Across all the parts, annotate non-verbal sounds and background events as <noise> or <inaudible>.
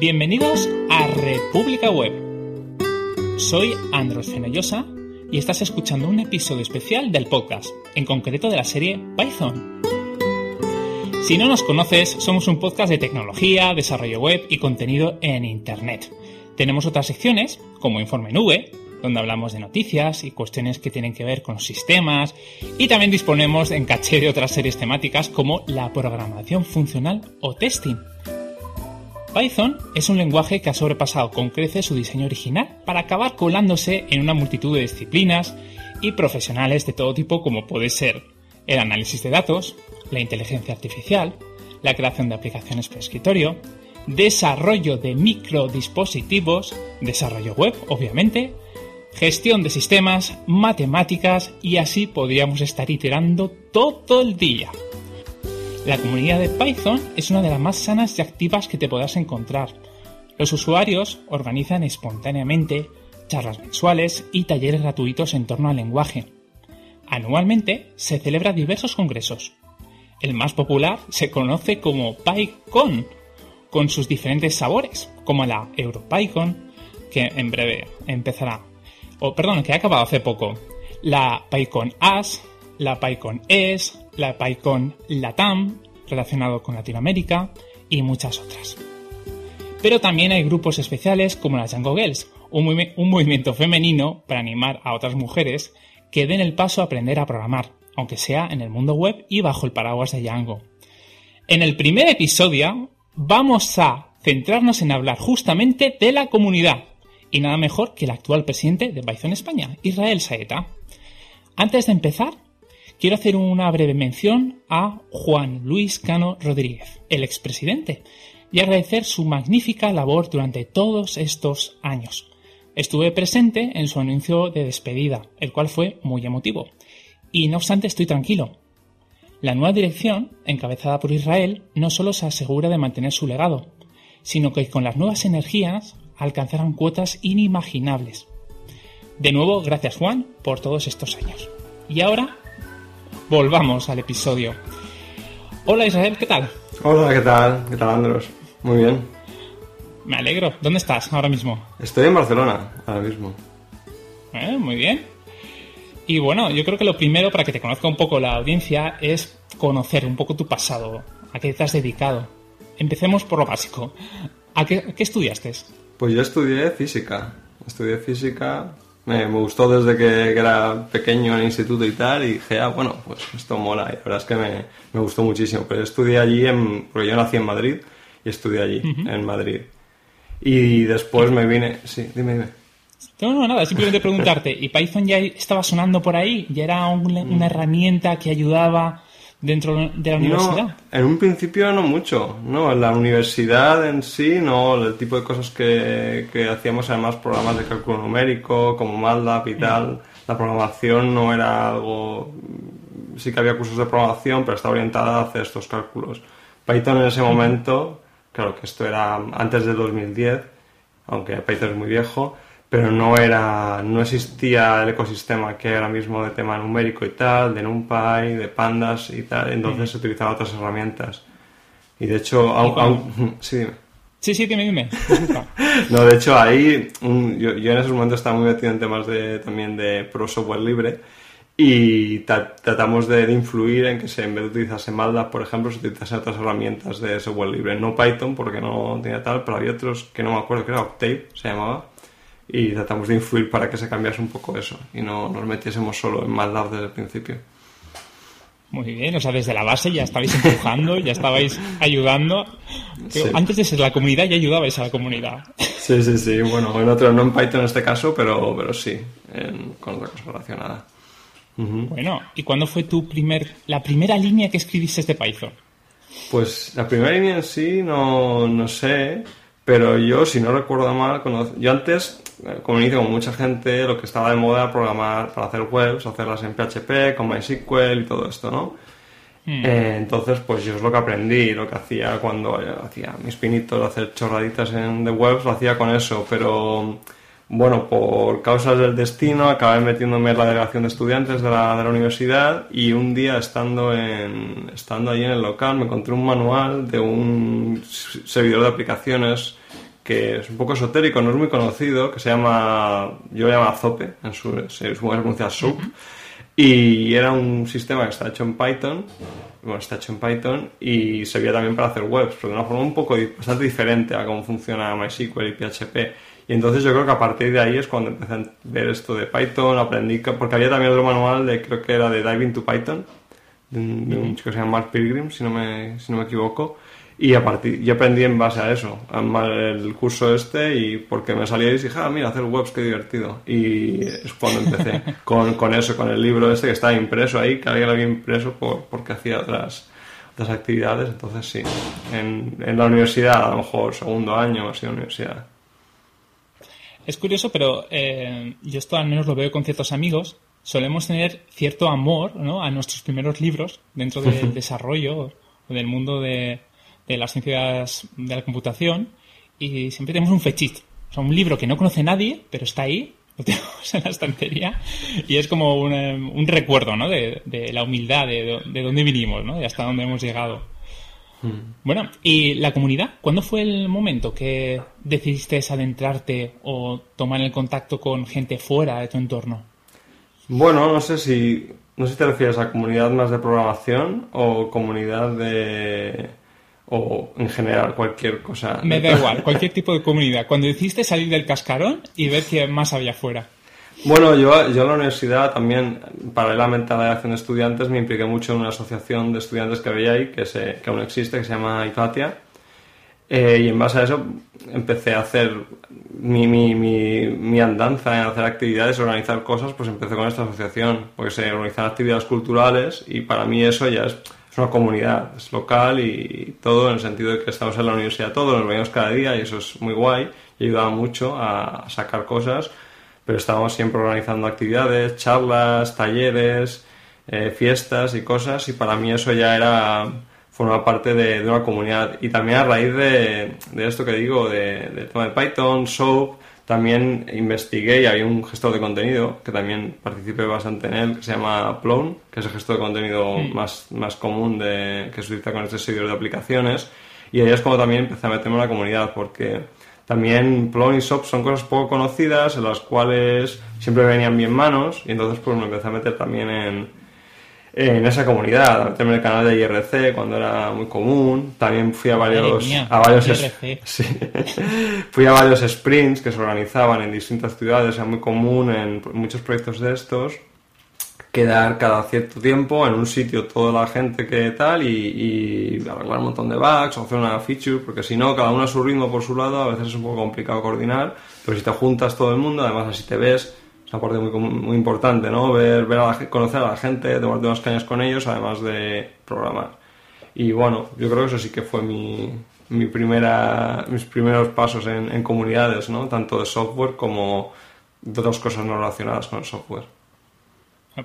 Bienvenidos a República Web. Soy Andros Fenollosa y estás escuchando un episodio especial del podcast, en concreto de la serie Python. Si no nos conoces, somos un podcast de tecnología, desarrollo web y contenido en Internet. Tenemos otras secciones, como Informe Nube, donde hablamos de noticias y cuestiones que tienen que ver con sistemas, y también disponemos en caché de otras series temáticas como la programación funcional o testing. Python es un lenguaje que ha sobrepasado con creces su diseño original para acabar colándose en una multitud de disciplinas y profesionales de todo tipo como puede ser el análisis de datos, la inteligencia artificial, la creación de aplicaciones por escritorio, desarrollo de microdispositivos, desarrollo web, obviamente, gestión de sistemas, matemáticas y así podríamos estar iterando todo el día. La comunidad de Python es una de las más sanas y activas que te podrás encontrar. Los usuarios organizan espontáneamente charlas mensuales y talleres gratuitos en torno al lenguaje. Anualmente se celebran diversos congresos. El más popular se conoce como PyCon, con sus diferentes sabores, como la EuroPyCon, que en breve empezará, o perdón, que ha acabado hace poco, la PyCon AS, la PyCon ES, la PyCon LATAM, relacionado con Latinoamérica, y muchas otras. Pero también hay grupos especiales como las Django Girls, un, un movimiento femenino para animar a otras mujeres que den el paso a aprender a programar, aunque sea en el mundo web y bajo el paraguas de Django. En el primer episodio vamos a centrarnos en hablar justamente de la comunidad, y nada mejor que el actual presidente de Python España, Israel Saeta. Antes de empezar, quiero hacer una breve mención a Juan Luis Cano Rodríguez, el expresidente, y agradecer su magnífica labor durante todos estos años. Estuve presente en su anuncio de despedida, el cual fue muy emotivo. Y no obstante estoy tranquilo. La nueva dirección, encabezada por Israel, no solo se asegura de mantener su legado, sino que con las nuevas energías alcanzarán cuotas inimaginables. De nuevo, gracias Juan por todos estos años. Y ahora volvamos al episodio. Hola Israel, ¿qué tal? Hola, ¿qué tal? ¿Qué tal Andros? Muy bien. Me alegro. ¿Dónde estás ahora mismo? Estoy en Barcelona ahora mismo. Eh, muy bien. Y bueno, yo creo que lo primero para que te conozca un poco la audiencia es conocer un poco tu pasado, a qué te has dedicado. Empecemos por lo básico. ¿A qué, a qué estudiaste? Pues yo estudié física. Estudié física me, gustó desde que, era pequeño en el instituto y tal, y dije, ah, bueno, pues esto mola, y la verdad es que me, me gustó muchísimo. Pero estudié allí, en, porque yo nací en Madrid, y estudié allí, en Madrid. Y después me vine, sí, dime, dime. No, no, nada, simplemente preguntarte, ¿y Python ya estaba sonando por ahí? ¿Ya era una Mm. herramienta que ayudaba dentro de la universidad? No, en un principio no mucho, no, en la universidad en sí, no, el tipo de cosas que, que hacíamos además programas de cálculo numérico, como MATLAB y tal, la programación no era algo, sí que había cursos de programación, pero estaba orientada a hacer estos cálculos. Python en ese momento, claro que esto era antes del 2010, aunque Python es muy viejo, pero no era no existía el ecosistema que hay ahora mismo de tema numérico y tal, de NumPy, de pandas y tal, entonces se utilizaban otras herramientas. Y de hecho, aun- aun- <laughs> sí, dime. Sí, sí, dime, dime. <laughs> No, de hecho ahí yo, yo en esos momentos estaba muy metido en temas de también de pro software libre y ta- tratamos de, de influir en que se, en vez de utilizarse MATLAB, por ejemplo, se utilizasen otras herramientas de software libre. No Python, porque no tenía tal, pero había otros que no me acuerdo, que era Octave, se llamaba. Y tratamos de influir para que se cambiase un poco eso y no nos metiésemos solo en MATLAB desde el principio. Muy bien, o sea, desde la base ya estabais empujando, ya estabais ayudando. Sí. Antes de ser la comunidad ya ayudabais a la comunidad. Sí, sí, sí. Bueno, en otro, no en Python en este caso, pero, pero sí, en- con otra cosa relacionada. Bueno, ¿y cuándo fue tu primer, la primera línea que escribiste de Python? Pues la primera línea en sí no, no sé, pero yo, si no recuerdo mal, yo antes, eh, como inicio con mucha gente, lo que estaba de moda era programar para hacer webs, hacerlas en PHP, con MySQL y todo esto, ¿no? Eh, entonces, pues yo es lo que aprendí, lo que hacía cuando eh, hacía mis pinitos, hacer chorraditas en de webs, lo hacía con eso, pero bueno, por causas del destino acabé metiéndome en la delegación de estudiantes de la, de la universidad y un día estando en estando allí en el local me encontré un manual de un servidor de aplicaciones que es un poco esotérico, no es muy conocido, que se llama, yo lo llamo Zope, en su, se pronuncia SOAP, y era un sistema que está hecho en Python, bueno, está hecho en Python y servía también para hacer webs, pero de una forma un poco bastante diferente a cómo funciona MySQL y PHP. Y entonces yo creo que a partir de ahí es cuando empecé a ver esto de Python, aprendí, porque había también otro manual de, creo que era de Diving to Python, de un, chico que se llama Mark Pilgrim, si no me, si no me equivoco. Y a partir, yo aprendí en base a eso, el curso este, y porque me salía y dije, ah, mira, hacer webs, qué divertido. Y es cuando empecé <laughs> con, con eso, con el libro este que estaba impreso ahí, que alguien lo había impreso por, porque hacía otras, otras actividades. Entonces sí, en, en la universidad, a lo mejor segundo año, así, universidad. Es curioso, pero eh, yo esto al menos lo veo con ciertos amigos. Solemos tener cierto amor ¿no? a nuestros primeros libros dentro del <laughs> desarrollo o del mundo de, de las ciencias de la computación y siempre tenemos un fetiche. O sea, un libro que no conoce nadie, pero está ahí, lo <laughs> tenemos en la estantería y es como un, un recuerdo ¿no? de, de, la humildad, de, de dónde vinimos ¿no? y hasta dónde hemos llegado. Hmm. Bueno, ¿y la comunidad? ¿Cuándo fue el momento que decidiste adentrarte o tomar el contacto con gente fuera de tu entorno? Bueno, no sé si no sé si te refieres a comunidad más de programación o comunidad de o en general cualquier cosa. Me da igual, cualquier tipo de comunidad. Cuando decidiste salir del cascarón y ver qué más había fuera. Bueno, yo, yo en la universidad también, paralelamente a la acción de estudiantes, me impliqué mucho en una asociación de estudiantes que había ahí, que, se, que aún existe, que se llama IFATIA. Eh, y en base a eso empecé a hacer mi, mi, mi, mi, andanza en hacer actividades, organizar cosas, pues empecé con esta asociación, porque se organizan actividades culturales y para mí eso ya es es una comunidad, es local y todo en el sentido de que estamos en la universidad todos, nos veíamos cada día y eso es muy guay y ayudaba mucho a sacar cosas, pero estábamos siempre organizando actividades, charlas, talleres, eh, fiestas y cosas y para mí eso ya era forma parte de, una comunidad y también a raíz de, esto que digo, de, del tema de Python, SOAP, también investigué y hay un gestor de contenido que también participé bastante en él, que se llama Plone, que es el gestor de contenido más, más común de, que se utiliza con este servidor de aplicaciones. Y ahí es como también empecé a meterme en la comunidad, porque también Plone y SOP son cosas poco conocidas, en las cuales siempre venían bien manos, y entonces pues me empecé a meter también en, en esa comunidad, en el canal de IRC cuando era muy común. También fui a varios, a varios <laughs> fui a varios sprints que se organizaban en distintas ciudades, era muy común en muchos proyectos de estos quedar cada cierto tiempo en un sitio toda la gente que tal y, arreglar un montón de bugs o hacer una feature, porque si no, cada uno a su ritmo por su lado, a veces es un poco complicado coordinar, pero si te juntas todo el mundo, además así te ves, es una parte muy, muy importante, ¿no? Ver, ver a conocer a la gente, tomarte unas cañas con ellos, además de programar. Y bueno, yo creo que eso sí que fue mi, mi primera, mis primeros pasos en, en comunidades, ¿no? Tanto de software como de otras cosas no relacionadas con el software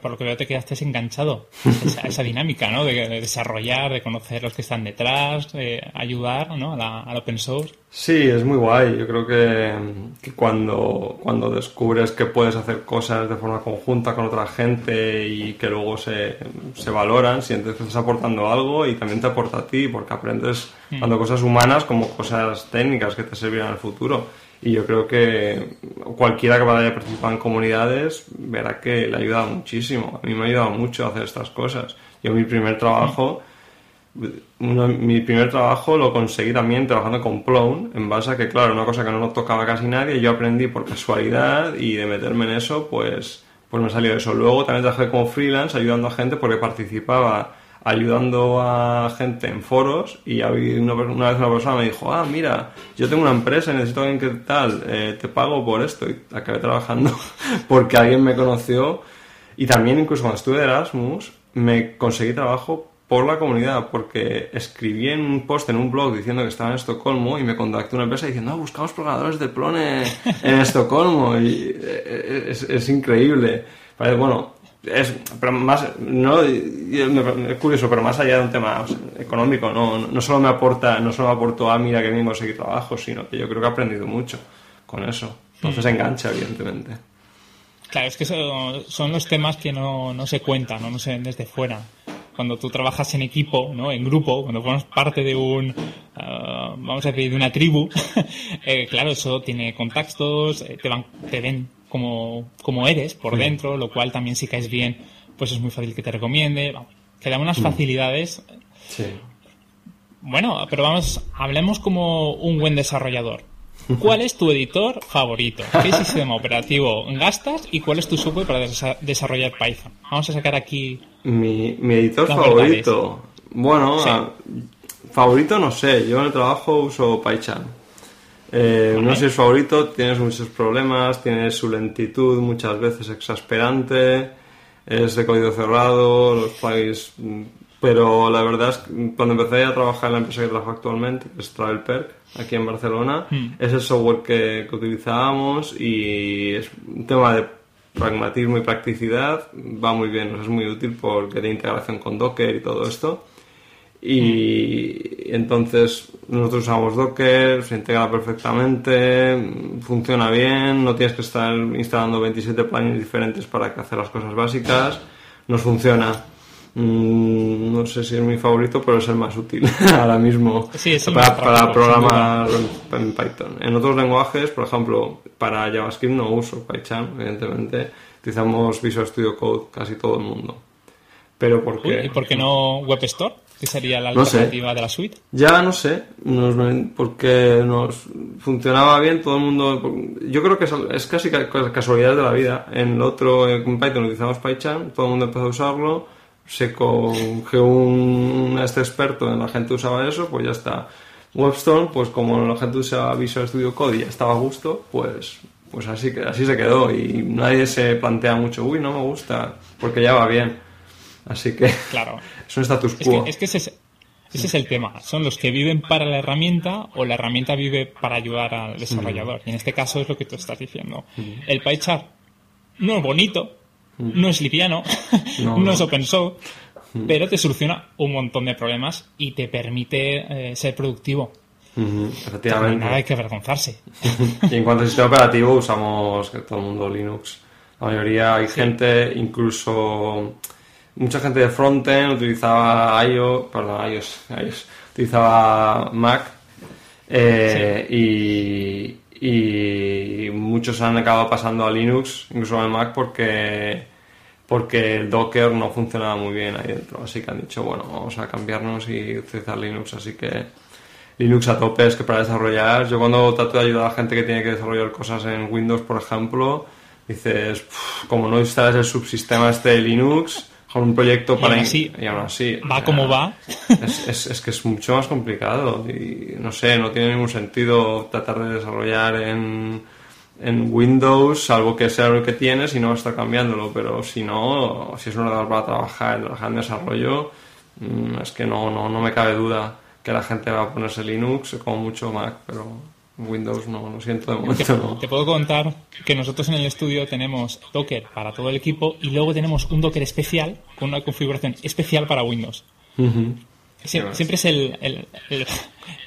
por lo que veo te quedaste enganchado esa, esa dinámica, ¿no? De, desarrollar, de conocer los que están detrás, de ayudar, ¿no? A al open source. Sí, es muy guay. Yo creo que, que, cuando, cuando descubres que puedes hacer cosas de forma conjunta con otra gente y que luego se, se valoran, sientes que estás aportando algo y también te aporta a ti, porque aprendes mm. tanto cosas humanas como cosas técnicas que te servirán en el futuro. Y yo creo que cualquiera que vaya a participar en comunidades verá que le ha ayudado muchísimo. A mí me ha ayudado mucho a hacer estas cosas. Yo mi primer trabajo, mi primer trabajo lo conseguí también trabajando con Plone, en base a que, claro, una cosa que no lo tocaba casi nadie, yo aprendí por casualidad y de meterme en eso, pues, pues me salió eso. Luego también trabajé como freelance ayudando a gente porque participaba ayudando a gente en foros y una, una, vez una persona me dijo, ah, mira, yo tengo una empresa y necesito a alguien que tal, eh, te pago por esto y acabé trabajando <laughs> porque alguien me conoció y también incluso cuando estuve de Erasmus me conseguí trabajo por la comunidad porque escribí en un post en un blog diciendo que estaba en Estocolmo y me contactó una empresa diciendo, ah, buscamos programadores de Plone en <laughs> Estocolmo y eh, es, es increíble. Bueno, es pero más no es curioso pero más allá de un tema económico no, no solo me aporta no solo me aportó a mira que bien conseguir trabajo sino que yo creo que he aprendido mucho con eso entonces mm. engancha evidentemente claro es que son los temas que no, no se cuentan no, no se ven desde fuera cuando tú trabajas en equipo, ¿no? En grupo, cuando formas parte de un, ah, vamos a decir, de una tribu, <laughs> eh, claro, eso tiene contactos, eh, te van, te ven como, como eres por dentro, lo cual también si caes bien, pues es muy fácil que te recomiende, vamos, te da unas facilidades. Sí. Bueno, pero vamos, hablemos como un buen desarrollador. ¿Cuál es tu editor favorito? ¿Qué sistema operativo gastas y cuál es tu software para desa- desarrollar Python? Vamos a sacar aquí Mi, mi editor favorito. Bueno, Sí. a- favorito no sé. Yo en el trabajo uso PyCharm. Eh, No sé si es favorito, tienes muchos problemas, tienes su lentitud muchas veces exasperante, es de código cerrado, los plugins. Pero la verdad es que cuando empecé a trabajar en la empresa que trabajo actualmente, que es TravelPerk, aquí en Barcelona, es el software que, que utilizábamos y es un tema de pragmatismo y practicidad, va muy bien, es muy útil porque tiene integración con Docker y todo esto. Y entonces nosotros usamos Docker, se integra perfectamente, funciona bien, no tienes que estar instalando 27 plugins diferentes para que hacer las cosas básicas, nos funciona. Mm, no sé si es mi favorito, pero es el más útil <laughs> ahora mismo Sí, para, programar en, Python. En otros lenguajes, por ejemplo, para JavaScript no uso PyCharm, evidentemente. Utilizamos Visual Studio Code casi todo el mundo. Pero ¿por qué? ¿Y por qué no Web Que sería la No sé. alternativa de la suite. Ya no sé, nos, porque nos funcionaba bien todo el mundo. Yo creo que es, es casi ca- casualidad de la vida. En el otro, en Python utilizamos PyCharm, todo el mundo empezó a usarlo, se cogió un este experto en la gente usaba eso, pues ya está. Webstone, pues como la gente usaba Visual Studio Code y ya estaba a gusto, pues pues así que así se quedó y nadie se plantea mucho, uy, no me gusta, porque ya va bien. Así que Claro. <laughs> es un status Es quo. que, es que ese, es, ese es el tema. Son los que viven para la herramienta o la herramienta vive para ayudar al desarrollador. Y en este caso es lo que tú estás diciendo. El PyChart no es bonito, no es liviano, <laughs> <laughs> No, es open source, pero te soluciona un montón de problemas y te permite eh, ser productivo. Hay efectivamente. nada hay que avergonzarse. Y en cuanto al sistema operativo usamos todo el mundo Linux. La mayoría hay gente, incluso mucha gente de frontend utilizaba iOS, perdón, iOS, iOS, utilizaba Mac eh, y, muchos han acabado pasando a Linux, incluso al Mac porque porque el Docker no funcionaba muy bien ahí dentro, así que han dicho, bueno, vamos a cambiarnos y utilizar Linux, así que Linux a tope es que para desarrollar, yo cuando trato de ayudar a la gente que tiene que desarrollar cosas en Windows, por ejemplo, dices, "Puf, como no instalas el subsistema este de Linux, un proyecto Y para... aún in- así, y aún así, o Va sea, como va. es, es- es que es mucho más complicado y no sé, no tiene ningún sentido tratar de desarrollar en, en Windows, salvo que sea lo que tienes y no estar cambiándolo, pero si no, si es un ordenador para trabajar, trabajar en desarrollo, mm, es que no, no, no me cabe duda que la gente va a ponerse Linux como mucho Mac, pero Windows no, lo siento de momento no. te puedo contar que nosotros en el estudio tenemos Docker para todo el equipo y luego tenemos un Docker especial con una configuración especial para Windows. Sie- siempre es el, el, el-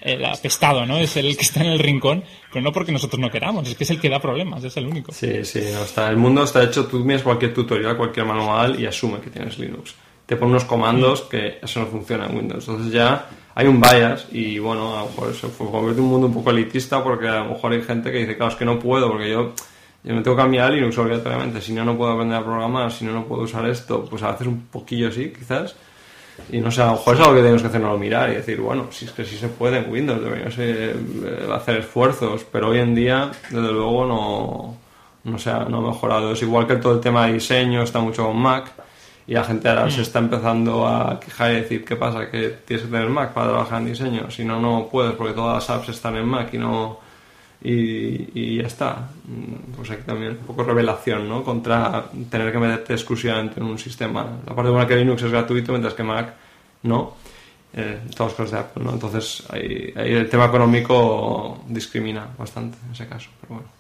el apestado, ¿no? Es el que está en el rincón, pero no porque nosotros no queramos, es que es el que da problemas, es el único. Sí, sí, no, está, el mundo está hecho, tú miras cualquier tutorial, cualquier manual y asume que tienes Linux. Te pone unos comandos que eso no funciona en Windows. Entonces ya hay un bias y bueno, a lo mejor se convierte en un mundo un poco elitista porque a lo mejor hay gente que dice, claro, es que no puedo porque yo, yo me tengo que cambiar Linux obligatoriamente. Si no, no puedo aprender a programar, si no, no puedo usar esto. Pues a veces un poquillo sí, quizás. Y no sé, a lo mejor es algo que tenemos que hacernos mirar y decir, bueno, si es que sí se puede en Windows, deberíamos eh, hacer esfuerzos, pero hoy en día, desde luego, no, no, se no ha mejorado. Es igual que todo el tema de diseño está mucho con Mac y la gente ahora se está empezando a quejar y decir, ¿qué pasa? Que tienes que tener Mac para trabajar en diseño, si no, no puedes porque todas las apps están en Mac y no... Y, y ya está. Mm, Pues aquí también un poco revelación, ¿no? Contra tener que meterte exclusivamente en un sistema. La parte buena que Linux es gratuito, mientras que Mac no. Eh, todas las cosas de Apple, ¿no? Entonces ahí, ahí el tema económico discrimina bastante en ese caso. Pero bueno.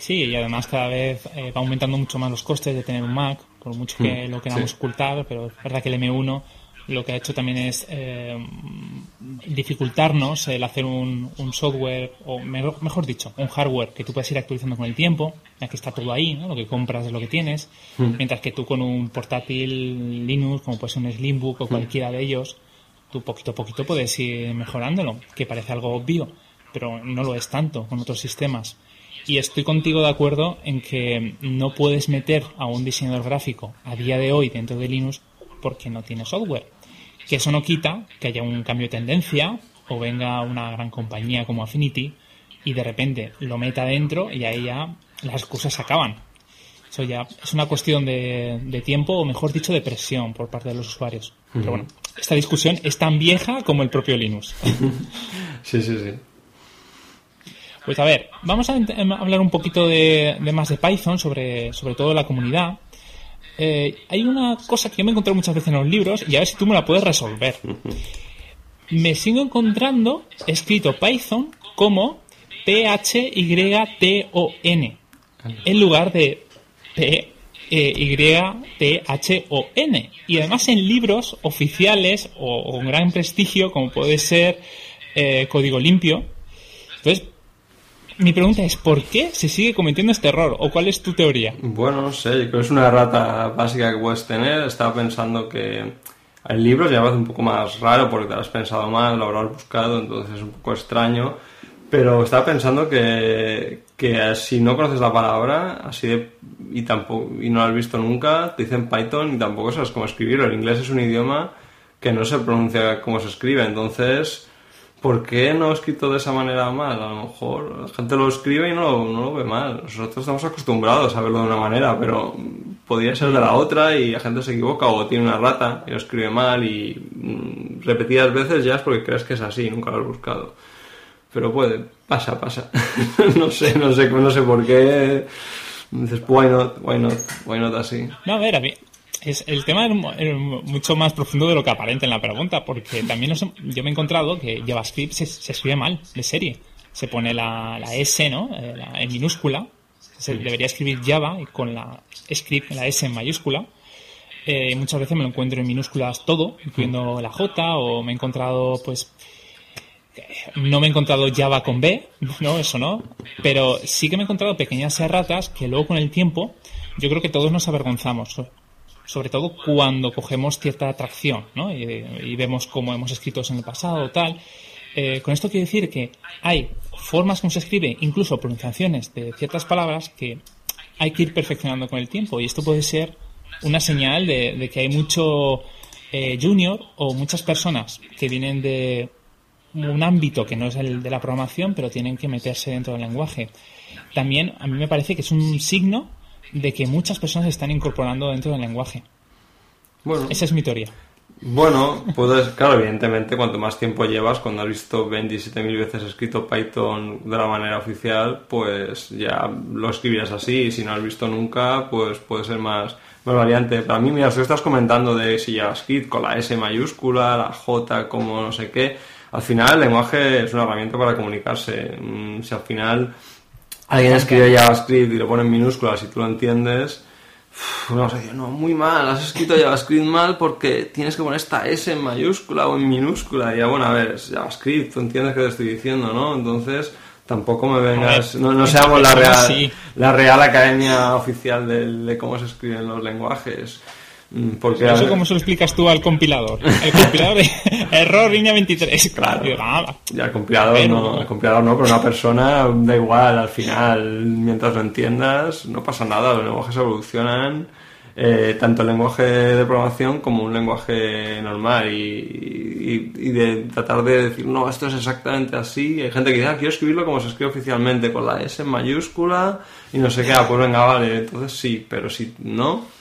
Sí, y además cada vez eh, va aumentando mucho más los costes de tener un Mac, por mucho que lo queramos sí. ocultar, pero es verdad que el M1 lo que ha hecho también es eh, dificultarnos el hacer un, software, o mejor, dicho, un hardware que tú puedes ir actualizando con el tiempo, ya que está todo ahí, ¿no? lo que compras es lo que tienes, hmm. mientras que tú con un portátil Linux, como puede ser un Slimbook o hmm. cualquiera de ellos, tú poquito a poquito puedes ir mejorándolo, que parece algo obvio, pero no lo es tanto con otros sistemas. Y estoy contigo de acuerdo en que no puedes meter a un diseñador gráfico a día de hoy dentro de Linux porque no tiene software. Que eso no quita que haya un cambio de tendencia o venga una gran compañía como Affinity y de repente lo meta dentro y ahí ya las cosas se acaban. Eso ya es una cuestión de, tiempo o mejor dicho de presión por parte de los usuarios. Pero bueno, esta discusión es tan vieja como el propio Linux. <laughs> sí, sí, sí. Pues a ver, vamos a em, hablar un poquito de, más de Python, sobre, sobre todo la comunidad. Eh, hay una cosa que yo me he encontrado muchas veces en los libros y a ver si tú me la puedes resolver. Me sigo encontrando escrito Python como P-H-Y-T-O-N en lugar de P-Y-T-H-O-N. Y además en libros oficiales o con gran prestigio como puede ser eh, Código Limpio. Entonces, mi pregunta es, ¿por qué se sigue cometiendo este error? ¿O cuál es tu teoría? Bueno, no sé, creo que es una errata básica que puedes tener. Estaba pensando que el libro ya va un poco más raro porque te lo has pensado mal, lo habrás buscado, entonces es un poco extraño. Pero estaba pensando que, que si no conoces la palabra así de, y, tampoco, y no la has visto nunca, te dicen Python y tampoco sabes cómo escribirlo. El inglés es un idioma que no se pronuncia como se escribe, entonces ¿Por qué no escrito de esa manera mal? A lo mejor la gente lo escribe y no lo, ve mal. Nosotros estamos acostumbrados a verlo de una manera, pero podría ser de la otra y la gente se equivoca o tiene una rata y lo escribe mal y mm, repetidas veces ya es porque crees que es así, nunca lo has buscado. Pero puede, pasa, pasa. <laughs> no sé, no sé, no sé por qué. Dices, why not, why not, why not así. No, a ver, a mí, es, el tema es mucho más profundo de lo que aparenta en la pregunta, porque también yo me he encontrado que JavaScript se, escribe mal, de serie. Se pone la, S, ¿no? Eh, en minúscula. Se debería escribir Java con la script, la S en mayúscula. Eh, muchas veces me lo encuentro en minúsculas todo, incluyendo la J, o me he encontrado, pues, no me he encontrado Java con B, <laughs> no, eso no, pero sí que me he encontrado pequeñas erratas que luego con el tiempo yo creo que todos nos avergonzamos sobre todo cuando cogemos cierta atracción ¿no? y, vemos cómo hemos escrito en el pasado tal. Eh, con esto quiero decir que hay formas como se escribe, incluso pronunciaciones de ciertas palabras que hay que ir perfeccionando con el tiempo y esto puede ser una señal de, que hay mucho eh, junior o muchas personas que vienen de un ámbito que no es el de la programación pero tienen que meterse dentro del lenguaje. También a mí me parece que es un signo de que muchas personas se están incorporando dentro del lenguaje. Bueno, Esa es mi teoría. Bueno, puedes, claro, evidentemente, cuanto más tiempo llevas, cuando has visto 27.000 veces escrito Python de la manera oficial, pues ya lo escribirás así. Y si no has visto nunca, pues puede ser más, más variante. Para mí, mira, si estás comentando de si JavaScript con la S mayúscula, la J como no sé qué, al final el lenguaje es una herramienta para comunicarse. Mm, si al final alguien escribe JavaScript y lo pone en minúsculas y tú lo entiendes, decir, no, muy mal, has escrito JavaScript mal porque tienes que poner esta S en mayúscula o en minúscula. Y ya, bueno, a ver, es JavaScript, tú entiendes qué te estoy diciendo, ¿no? Entonces, tampoco me vengas, no, no seamos la real, la real academia oficial de cómo se escriben los lenguajes. Mm, porque Eso como se lo explicas tú al compilador. El compilador <laughs> error línea 23. Claro. Ya el compilador no, el compilador no, pero una persona da igual, al final, mientras lo entiendas, no pasa nada, los lenguajes evolucionan, eh, tanto el lenguaje de programación como un lenguaje normal y, y, de tratar de decir, no, esto es exactamente así. Hay gente que dice, ah, quiero escribirlo como se escribe oficialmente, con la S en mayúscula y no sé qué, ah, pues venga, vale, entonces sí, pero si no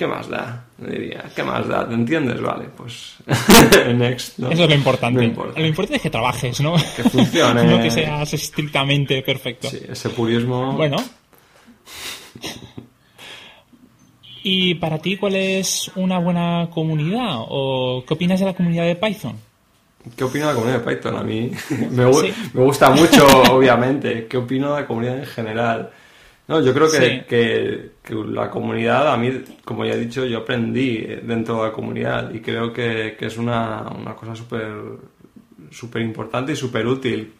¿qué más da? Diría, ¿qué más da? ¿Te entiendes? Vale, pues <laughs> next. ¿no? Eso es lo importante. Lo importante es que trabajes, ¿no? Que funcione. <laughs> no que seas estrictamente perfecto. Sí, ese purismo. Bueno. ¿Y para ti cuál es una buena comunidad? ¿O qué opinas de la comunidad de Python? ¿Qué opino de la comunidad de Python? A mí <laughs> me, me gusta mucho, obviamente. ¿Qué opino de la comunidad en general? No, yo creo que, que, la comunidad, a mí, como ya he dicho, yo aprendí dentro de la comunidad y creo que, que es una, una cosa súper súper importante y súper útil.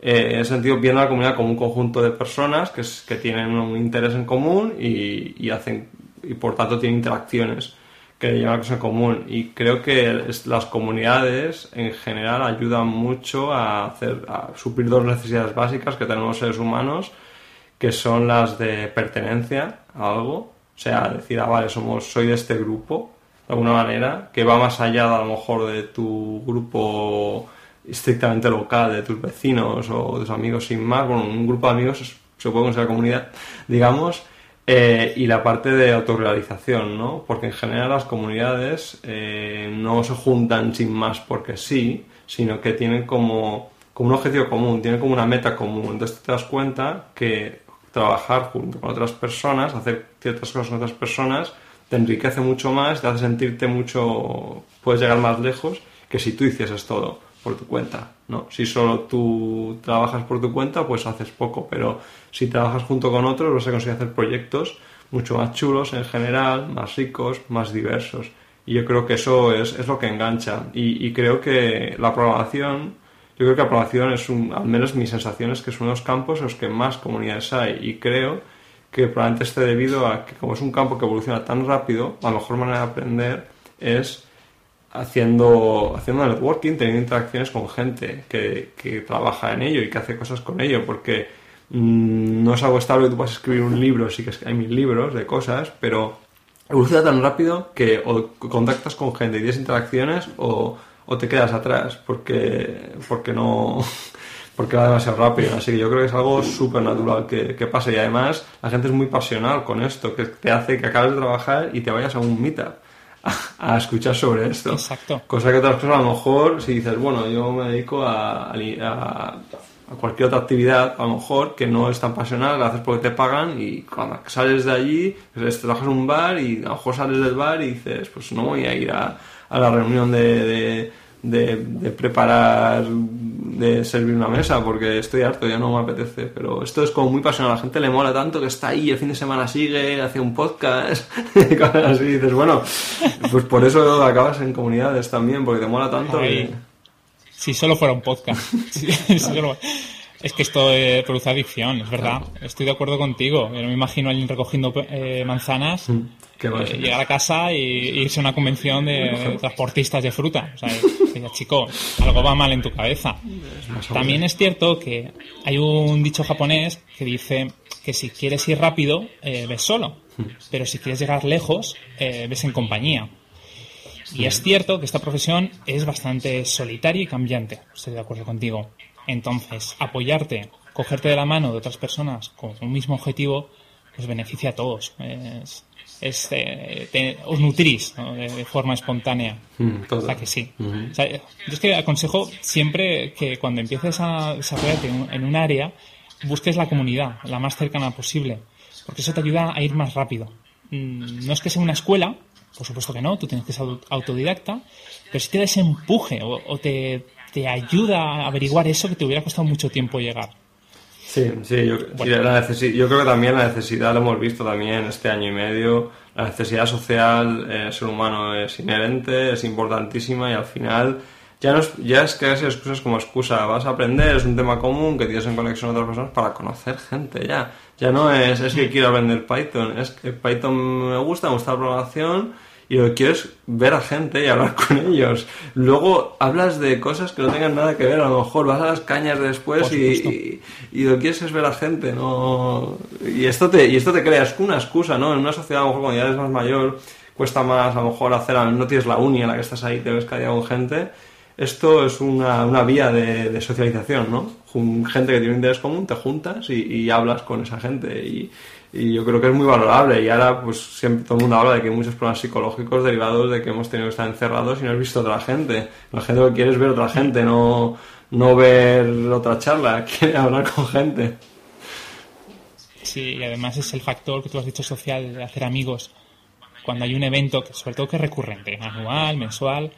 Eh, en ese sentido, viendo la comunidad como un conjunto de personas que, que tienen un interés en común y, y, hacen y por tanto tienen interacciones que llevan a cosas en común. Y creo que las comunidades en general ayudan mucho a, hacer, a suplir dos necesidades básicas que tenemos los seres humanos que son las de pertenencia a algo, o sea, decir, ah, vale, somos, soy de este grupo, de alguna manera, que va más allá de, a lo mejor de tu grupo estrictamente local, de tus vecinos o de tus amigos sin más, bueno, un grupo de amigos se puede considerar comunidad, <laughs> digamos, eh, y la parte de autorrealización, ¿no? Porque en general las comunidades eh, no se juntan sin más porque sí, sino que tienen como, como un objetivo común, tienen como una meta común. Entonces te das cuenta que trabajar junto con otras personas, hacer ciertas cosas con otras personas, te enriquece mucho más, te hace sentirte mucho, puedes llegar más lejos que si tú hicieses todo por tu cuenta, ¿no? Si solo tú trabajas por tu cuenta, pues haces poco, pero si trabajas junto con otros, vas a conseguir hacer proyectos mucho más chulos en general, más ricos, más diversos. Y yo creo que eso es, es lo que engancha. Y, y creo que la programación yo creo que la programación es un, al menos mi sensación es que es uno de los campos en los que más comunidades hay y creo que probablemente esté debido a que como es un campo que evoluciona tan rápido, la mejor manera de aprender es haciendo, haciendo networking, teniendo interacciones con gente que, que trabaja en ello y que hace cosas con ello, porque mmm, no es algo estable que tú puedas escribir un libro, sí que hay mil libros de cosas, pero evoluciona tan rápido que o contactas con gente y tienes interacciones o o te quedas atrás porque, porque no porque va demasiado rápido. Así que yo creo que es algo súper natural que, que, pase. Y además, la gente es muy pasional con esto, que te hace que acabes de trabajar y te vayas a un meetup a, a escuchar sobre esto. Exacto. Cosa que otras personas, a lo mejor, si dices, bueno, yo me dedico a, a, a cualquier otra actividad, a lo mejor, que no es tan pasional, la haces porque te pagan y cuando sales de allí, pues, trabajas en un bar y a lo mejor sales del bar y dices, pues no voy a ir a a la reunión de, de, de, preparar, de servir una mesa, porque estoy harto, ya no me apetece. Pero esto es como muy pasional, a la gente le mola tanto que está ahí, el fin de semana sigue, hace un podcast, <laughs> y cosas así. Y dices, bueno, pues por eso acabas en comunidades también, porque te mola tanto. Que... Si solo fuera un podcast. <laughs> si <laughs> solo... Es que esto eh, produce adicción, es verdad. Estoy de acuerdo contigo. Yo no me imagino a alguien recogiendo eh, manzanas, mm, eh, llegar a casa y, irse a una convención de, transportistas de fruta. O sea, chico, algo va mal en tu cabeza. También es cierto que hay un dicho japonés que dice que si quieres ir rápido, ves solo. Mm. Pero si quieres llegar lejos, ves en compañía. Y es cierto que esta profesión es bastante solitaria y cambiante. Estoy de acuerdo contigo. Entonces, apoyarte, cogerte de la mano de otras personas con un mismo objetivo, pues beneficia a todos. Es, es eh, te, os nutrís ¿no? de, de, forma espontánea. Mm, o sea que sí. -huh. o sea, yo es que aconsejo siempre que cuando empieces a desarrollarte en, en un área, busques la comunidad, la más cercana posible, porque eso te ayuda a ir más rápido. Mm, no es que sea una escuela, por supuesto que no, tú tienes que ser autodidacta, pero si te da ese empuje o, o te te ayuda a averiguar eso que te hubiera costado mucho tiempo llegar. Sí, sí, yo, bueno. sí, yo creo que también la necesidad, lo hemos visto también este año y medio, la necesidad social, eh, el ser humano es inherente, es importantísima y al final ya, no es, ya es que esas excusas como excusa, vas a aprender, es un tema común que tienes en conexión con otras personas para conocer gente ya. Ya no es, es que quiero aprender Python, es que Python me gusta, me gusta la programación y lo que quiero es ver a gente y hablar con ellos. Luego hablas de cosas que no tengan nada que ver, a lo mejor vas a las cañas después y, y, y, lo que quieres es ver a gente, ¿no? Y esto te, y esto te crea, es una excusa, ¿no? En una sociedad, a lo mejor cuando ya eres más mayor, cuesta más a lo mejor hacer, no tienes la uni en la que estás ahí, te ves día con gente. Esto es una, una vía de, socialización, ¿no? Gente que tiene un interés común, te juntas y, hablas con esa gente y, yo creo que es muy valorable. Y ahora pues siempre todo el mundo habla de que hay muchos problemas psicológicos derivados de que hemos tenido que estar encerrados y no has visto a otra gente. La gente lo que quiere es ver a otra gente no, no ver otra charla <laughs> quiere hablar con gente. Sí y además es el factor que tú has dicho social de hacer amigos. Cuando hay un evento sobre todo que es recurrente anual, mensual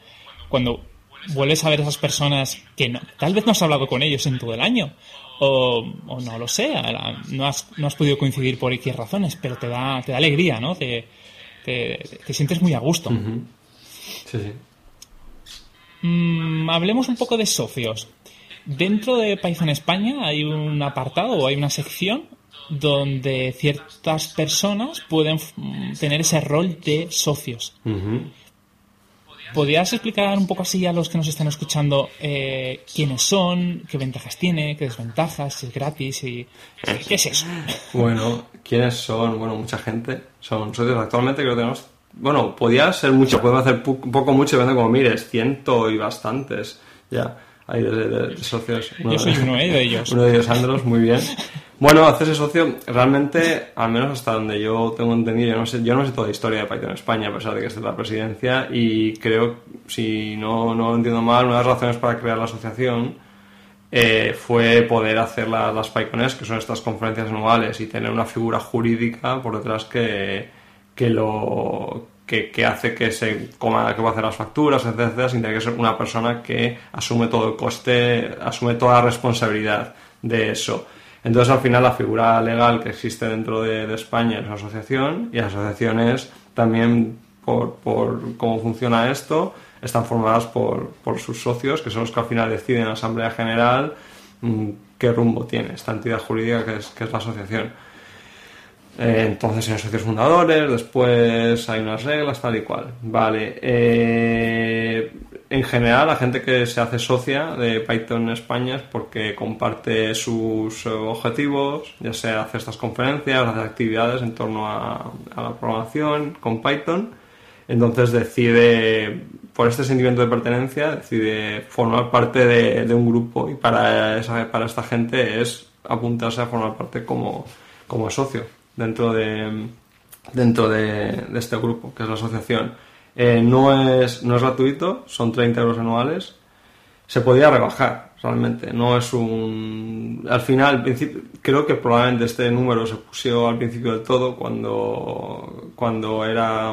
cuando vuelves a ver a esas personas que no, tal vez no has hablado con ellos en todo el año o, no lo sé, no has, no has podido coincidir por X razones, pero te da, te da alegría, ¿no? Te, te, sientes muy a gusto. Sí, sí. Mm, hablemos un poco de socios. Dentro de Python España hay un apartado o hay una sección donde ciertas personas pueden tener ese rol de socios. ¿Podrías explicar un poco así a los que nos están escuchando eh, quiénes son, qué ventajas tiene, qué desventajas, si es gratis y qué es eso? <laughs> Bueno, ¿quiénes son? Bueno, mucha gente. Son socios actualmente creo que tenemos... Bueno, podía ser mucho, podemos hacer poco mucho, depende como mires, ciento y bastantes ya hay de, socios. Yo soy uno ¿eh? de ellos. Uno de ellos, Andros, muy bien. <laughs> Bueno, hacerse socio, realmente, al menos hasta donde yo tengo entendido, yo no sé, yo no sé toda la historia de Python España, a pesar de que esté la presidencia, y creo, si no, no entiendo mal, una de las razones para crear la asociación eh, fue poder hacer las PyCones, que son estas conferencias anuales, y tener una figura jurídica por detrás que, que lo que, hace que se coma, que va a hacer las facturas, etcétera, sin tener que ser una persona que asume todo el coste, asume toda la responsabilidad de eso. Entonces, al final, la figura legal que existe dentro de, España es una asociación y las asociaciones también, por, por cómo funciona esto, están formadas por, por, sus socios, que son los que al final deciden en la Asamblea General mm, qué rumbo tiene esta entidad jurídica que es, que es la asociación. Eh, entonces hay socios fundadores, después hay unas reglas, tal y cual. Vale. Eh, en general, la gente que se hace socia de Python en España es porque comparte sus objetivos, ya sea hacer estas conferencias, hacer actividades en torno a, la programación con Python. Entonces decide, por este sentimiento de pertenencia, decide formar parte de, un grupo y para, esa, para esta gente es apuntarse a formar parte como, como socio dentro de, dentro de, este grupo, que es la asociación. Eh, no, es, no es gratuito, son 30 euros anuales. Se podía rebajar, realmente. No es un. Al final, creo que probablemente este número se puso al principio del todo cuando, cuando era.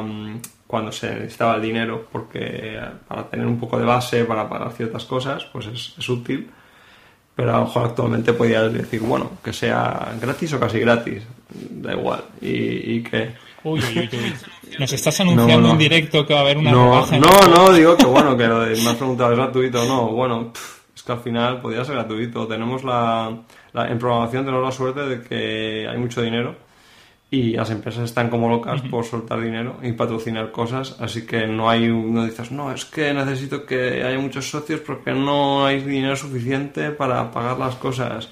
cuando se necesitaba el dinero, porque para tener un poco de base, para pagar ciertas cosas, pues es, es útil pero a lo mejor actualmente podías decir, bueno, que sea gratis o casi gratis, da igual, y, que... Uy, uy, uy, Nos estás <laughs> anunciando en directo que va a haber una no, rebaja. No, no, digo que bueno, que lo de, me has preguntado, ¿es gratuito o no? Bueno, es que al final podría ser gratuito. Tenemos la, en programación tenemos la suerte de que hay mucho dinero y las empresas están como locas por soltar dinero y patrocinar cosas, así que no hay, no dices, no, es que necesito que haya muchos socios porque no hay dinero suficiente para pagar las cosas.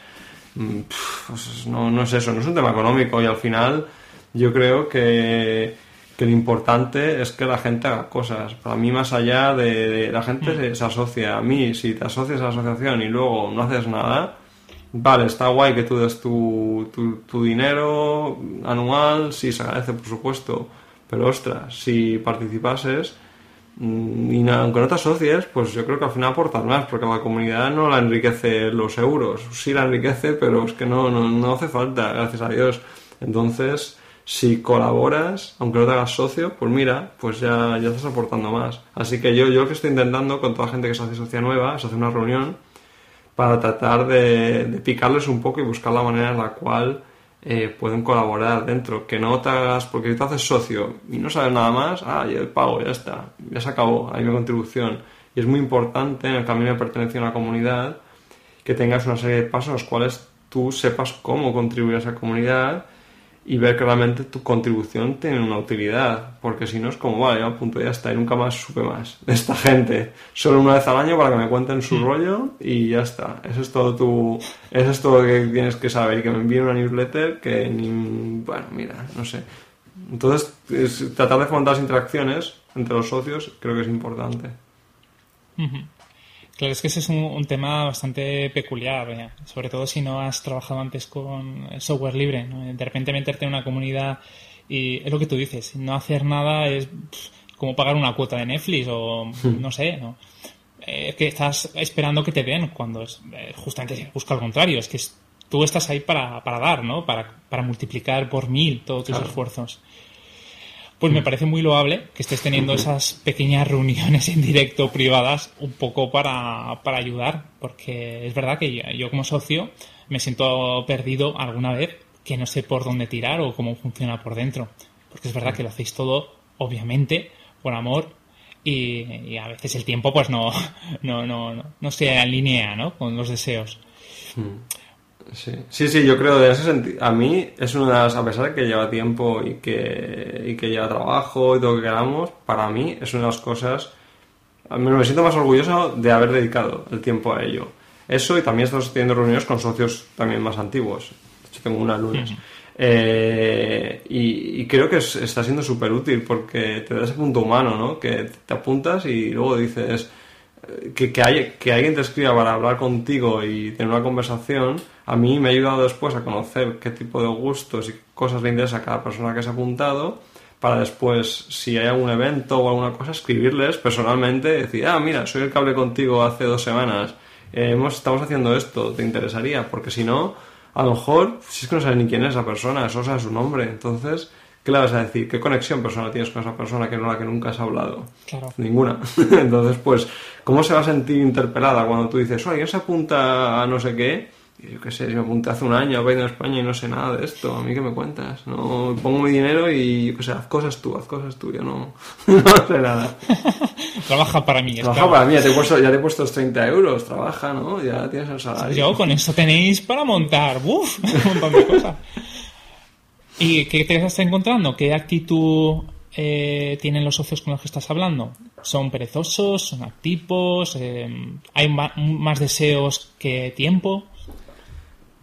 Mm, pues no, no es eso, no es un tema económico y al final yo creo que, que lo importante es que la gente haga cosas. Para mí, más allá de, la gente se asocia a mí, si te asocias a la asociación y luego no haces nada, Vale, está guay que tú des tu, tu, dinero anual, sí, se agradece, por supuesto, pero ostras, si participases mm, y aunque no te asocies, pues yo creo que al final aportas más, porque la comunidad no la enriquece los euros, sí la enriquece, pero es que no, no, no hace falta, gracias a Dios. Entonces, si colaboras, aunque no te hagas socio, pues mira, pues ya, ya estás aportando más. Así que yo, yo lo que estoy intentando con toda la gente que se hace socia nueva es hacer una reunión para tratar de, picarles un poco y buscar la manera en la cual eh, pueden colaborar dentro. Que no te hagas, porque si te haces socio y no sabes nada más, ah, ya el pago, ya está, ya se acabó, hay mi contribución. Y es muy importante en el camino de pertenencia a una comunidad que tengas una serie de pasos en los cuales tú sepas cómo contribuir a esa comunidad y ver que realmente tu contribución tiene una utilidad, porque si no es como, vale, a punto ya está, y nunca más supe más de esta <laughs> gente, solo una vez al año para que me cuenten su mm. rollo y ya está, eso es todo tu, eso es todo lo que tienes que saber, y que me envíen una newsletter que ni, bueno, mira, no sé. Entonces, tratar de fomentar las interacciones entre los socios creo que es importante. Claro, es que ese es un, tema bastante peculiar, sobre todo si no has trabajado antes con software libre. De repente meterte en una comunidad y es lo que tú dices, no hacer nada es como pagar una cuota de Netflix o hmm. no sé, ¿no? Eh, que estás esperando que te den cuando es, eh, justamente busca al contrario, es que tú estás ahí para, para dar, ¿no? Para, para multiplicar por mil todos tus esfuerzos. Pues me parece muy loable que estés teniendo esas pequeñas reuniones en directo privadas un poco para, para ayudar, porque es verdad que yo como socio me siento perdido alguna vez que no sé por dónde tirar o cómo funciona por dentro, porque es verdad que lo hacéis todo, obviamente, por amor y, a veces el tiempo pues <laughs> no, no, no, no, se alinea ¿no? con los deseos. Sí. sí, sí, yo creo de ese sentido. A mí es una de las, a pesar de que lleva tiempo y que, y que lleva trabajo y todo lo que queramos, para mí es una de las cosas. A mí me siento más orgulloso de haber dedicado el tiempo a ello. Eso y también estamos teniendo reuniones con socios también más antiguos. De hecho, tengo una lunes. Eh, y, creo que está siendo súper útil porque te da ese punto humano, ¿no? Que te apuntas y luego dices que, que, que alguien te escriba para hablar contigo y tener una conversación. A mí me ha ayudado después a conocer qué tipo de gustos y cosas le interesa a cada persona que se ha apuntado para después, si hay algún evento o alguna cosa, escribirles personalmente, decir, ah, mira, soy el que hablé contigo hace dos semanas, eh, hemos, estamos haciendo esto, ¿te interesaría? Porque si no, a lo mejor, si es que no sabes ni quién es esa persona, eso sabe su nombre, entonces, ¿qué le vas a decir? ¿Qué conexión personal tienes con esa persona que no la que nunca has hablado? Claro. Ninguna. <laughs> entonces, pues, ¿cómo se va a sentir interpelada cuando tú dices, oye, se apunta a no sé qué? yo qué sé, yo me apunté hace un año a Bain en España y no sé nada de esto. ¿A mí qué me cuentas? No pongo mi dinero y, yo qué sé, haz cosas tú, haz cosas tú. Yo no, <laughs> no sé nada. <laughs> trabaja para mí. Trabaja para mí, ya te, he puesto, ya te he puesto los 30 euros. Trabaja, ¿no? Ya tienes el salario. Yo con eso tenéis para montar, ¡buf! Un montón de cosas. ¿Y qué te estás encontrando? ¿Qué actitud eh, tienen los socios con los que estás hablando? ¿Son perezosos? ¿Son activos? Eh, ¿Hay más deseos que tiempo?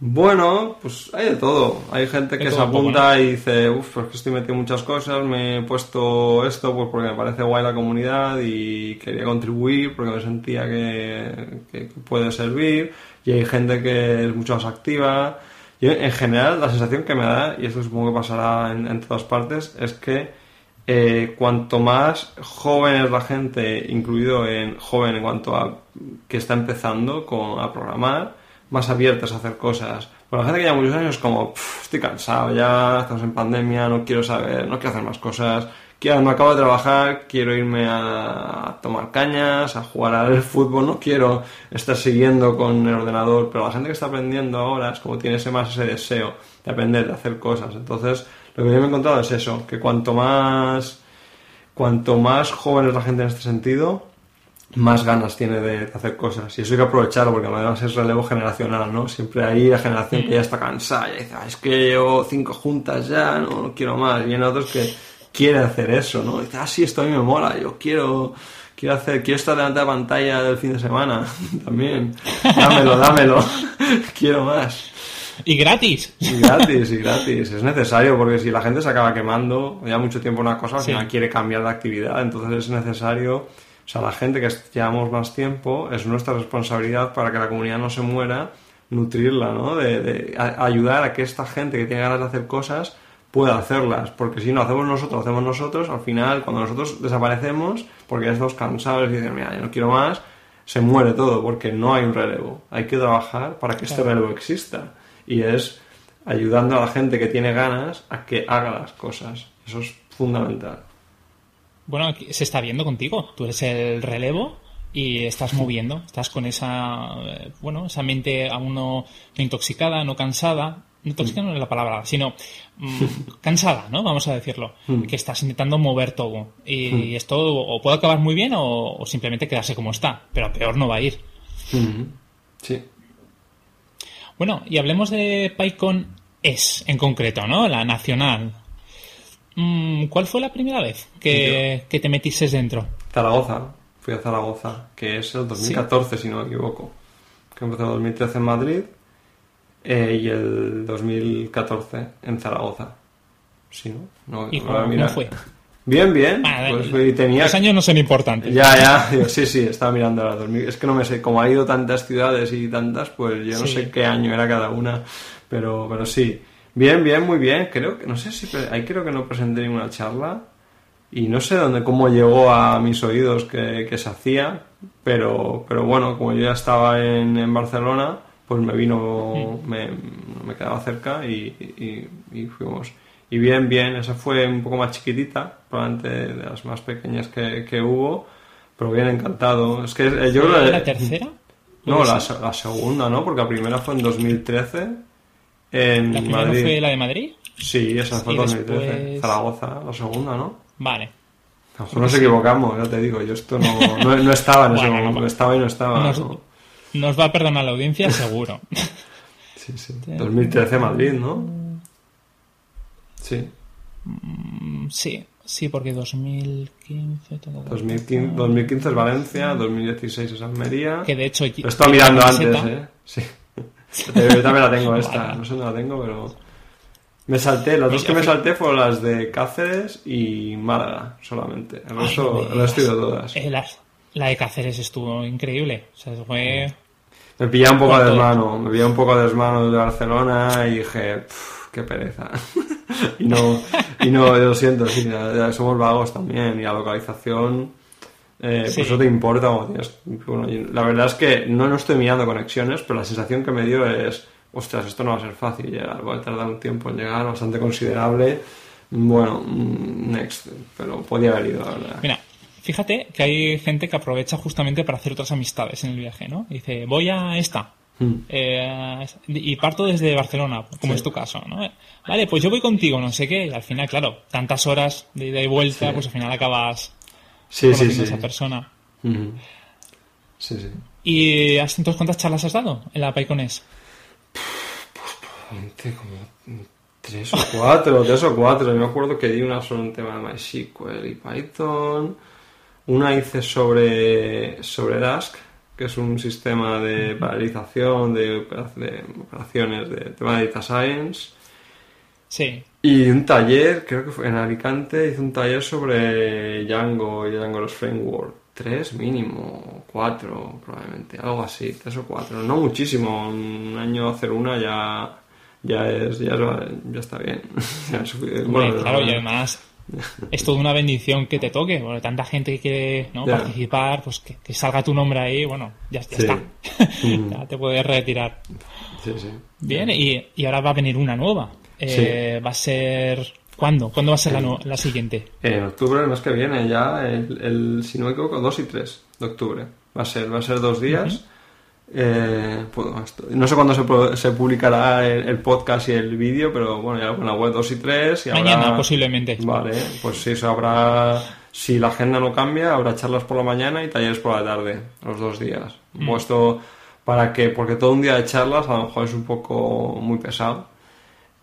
Bueno, pues hay de todo. Hay gente que se apunta y dice, uff, pues que estoy metido muchas cosas, me he puesto esto pues porque me parece guay la comunidad y quería contribuir porque me sentía que, puede servir. Y hay gente que es mucho más activa. En general la sensación que me da, y esto supongo que pasará en, todas partes, es que eh, cuanto más joven es la gente, incluido en joven en cuanto a que está empezando con, a programar, más abiertas a hacer cosas. Pero la gente que lleva muchos años es como, estoy cansado ya, estamos en pandemia, no quiero saber, no quiero hacer más cosas. Quiero, me acabo de trabajar, quiero irme a tomar cañas, a jugar al fútbol, no quiero estar siguiendo con el ordenador. Pero la gente que está aprendiendo ahora es como tiene ese más ese deseo de aprender, de hacer cosas. Entonces, lo que yo me he encontrado es eso, que cuanto más, cuanto más joven es la gente en este sentido, más ganas tiene de, hacer cosas. Y eso hay que aprovecharlo porque además es relevo generacional, ¿no? Siempre hay la generación que ya está cansada y dice, es que llevo cinco juntas ya, no, no quiero más. Y hay otros que quieren hacer eso, ¿no? Y dice, ah, sí, esto a mí me mola, yo quiero, quiero hacer, quiero estar delante de la pantalla del fin de semana <laughs> también. Dámelo, dámelo. <laughs> quiero más. Y gratis. Y gratis, y gratis. Es necesario porque si la gente se acaba quemando ya mucho tiempo una cosa, al final quiere cambiar de actividad, entonces es necesario o sea, la gente que llevamos más tiempo, es nuestra responsabilidad para que la comunidad no se muera, nutrirla, ¿no? De, ayudar a que esta gente que tiene ganas de hacer cosas pueda hacerlas, porque si no hacemos nosotros, hacemos nosotros, al final cuando nosotros desaparecemos, porque ya estamos cansados y dicen, mira, yo no quiero más, se muere todo, porque no hay un relevo. Hay que trabajar para que este relevo exista. Y es ayudando a la gente que tiene ganas a que haga las cosas. Eso es fundamental. Bueno, se está viendo contigo. Tú eres el relevo y estás moviendo, estás con esa, eh, bueno, esa mente aún no, intoxicada, no cansada. No intoxicada no es la palabra, sino cansada, ¿no? Vamos a decirlo. Mm. Que estás intentando mover todo. Y, mm. esto o puede acabar muy bien o, o, simplemente quedarse como está. Pero peor no va a ir. Sí. Bueno, y hablemos de PyCon S en concreto, ¿no? La nacional. Mm, ¿Cuál fue la primera vez que, te metiste dentro? Zaragoza. Fui a Zaragoza, que es el 2014, si no me equivoco. Que empezó en 2013 en Madrid eh, y el 2014 en Zaragoza. Sí, ¿no? no ¿Y cómo, fue? Bien, bien. Ah, pues, tenía... Los años no son importantes. Ya, ya. Sí, sí, estaba mirando ahora. 2000. Es que no me sé. Como ha ido tantas ciudades y tantas, pues yo no sé qué año era cada una. Pero, pero sí. Bien, bien, muy bien. Creo que, no sé si, ahí creo que no presenté ninguna charla y no sé dónde, cómo llegó a mis oídos que, se hacía, pero, pero bueno, como yo ya estaba en, en Barcelona, pues me vino, me, me, quedaba cerca y, y, fuimos. y bien, bien. Esa fue un poco más chiquitita, probablemente de las más pequeñas que, que hubo, pero bien encantado. Es que eh, yo creo que- ¿La tercera? No, ¿Puede la, la segunda, ¿no? Porque la primera fue en 2013 en ¿La primera Madrid. fue la de Madrid? Sí, esa fue en 2013. después- Zaragoza, la segunda, ¿no? Vale. A lo mejor nos equivocamos, ya te digo. Yo esto no, no, no estaba en ese Bueno, no, momento. no. Estaba y no estaba. Nos, ¿no? Nos va a perdonar la audiencia, <laughs> seguro. Sí, sí. 2013 Madrid, ¿no? Sí. Mm, sí, sí, porque 2015... ta, ta, ta, ta, 2015, 2015 es Valencia, 2016 es Almería. Que de hecho... Lo he estado mirando antes, ¿eh? Sí. <laughs> Yo también la tengo esta. Vale. <laughs> No sé dónde la tengo, pero... Me salté, las dos que me salté fueron las de Cáceres y Málaga, solamente. El Ay, resto, no me el resto he ido digas. todas. Eh, la, la de Cáceres estuvo increíble. O sea, fue... Me pillaba un poco de desmano, me pillaba un poco de desmano de Barcelona y dije, "Pff, qué pereza. <laughs> y no, y no, lo siento, sí, somos vagos también y la localización, eh, Sí. pues eso te importa. bueno, la verdad es que no, no estoy mirando conexiones, pero la sensación que me dio es, ostras, esto no va a ser fácil llegar, voy a tardar un tiempo en llegar, bastante considerable. Bueno, mm, next, pero podía haber ido, la verdad. Mira, fíjate que hay gente que aprovecha justamente para hacer otras amistades en el viaje, ¿no? Y dice, voy a esta. Mm. eh, y parto desde Barcelona, como Sí. es tu caso, ¿no? Vale, pues yo voy contigo, no sé qué, y al final, claro, tantas horas de ida y vuelta, Sí. pues al final acabas Sí, conociendo a esa persona. Sí, sí. ¿Y entonces cuántas charlas has dado en la Paicones? Gente, como tres o cuatro, <laughs> tres o cuatro. Yo me acuerdo que di una sobre un tema de MySQL y Python. Una hice sobre, sobre Dask, que es un sistema de paralización de, de operaciones de tema de Data Science. Sí. Y un taller, creo que fue en Alicante, hice un taller sobre Django y Django los Framework. Tres mínimo, cuatro probablemente, algo así, tres o cuatro. No muchísimo, un año hacer una ya, ya es, ya, es- ya está bien. <laughs> Bueno, claro, y además es toda una bendición que te toque, porque tanta gente que quiere ¿no? Participar, pues que, que salga tu nombre ahí, bueno, ya, ya Sí. está. <laughs> Mm. ya te puedes retirar. Sí, sí. Bien, y, y ahora va a venir una nueva. Eh, Va a ser... ¿Cuándo? ¿Cuándo va a ser la, nu- la siguiente? En octubre, el mes que viene, ya, el, el- si no me equivoco, 2 y 3 de octubre. Va a ser, va a ser dos días. Eh, pues, no sé cuándo se, se publicará el, el podcast y el vídeo, pero bueno, ya en la web 2 y 3. Y Mañana, habrá- posiblemente. Vale, pues sí, eso habrá. Si la agenda no cambia, habrá charlas por la mañana y talleres por la tarde, los dos días. Mm. Puesto para que, porque todo un día de charlas a lo mejor es un poco muy pesado.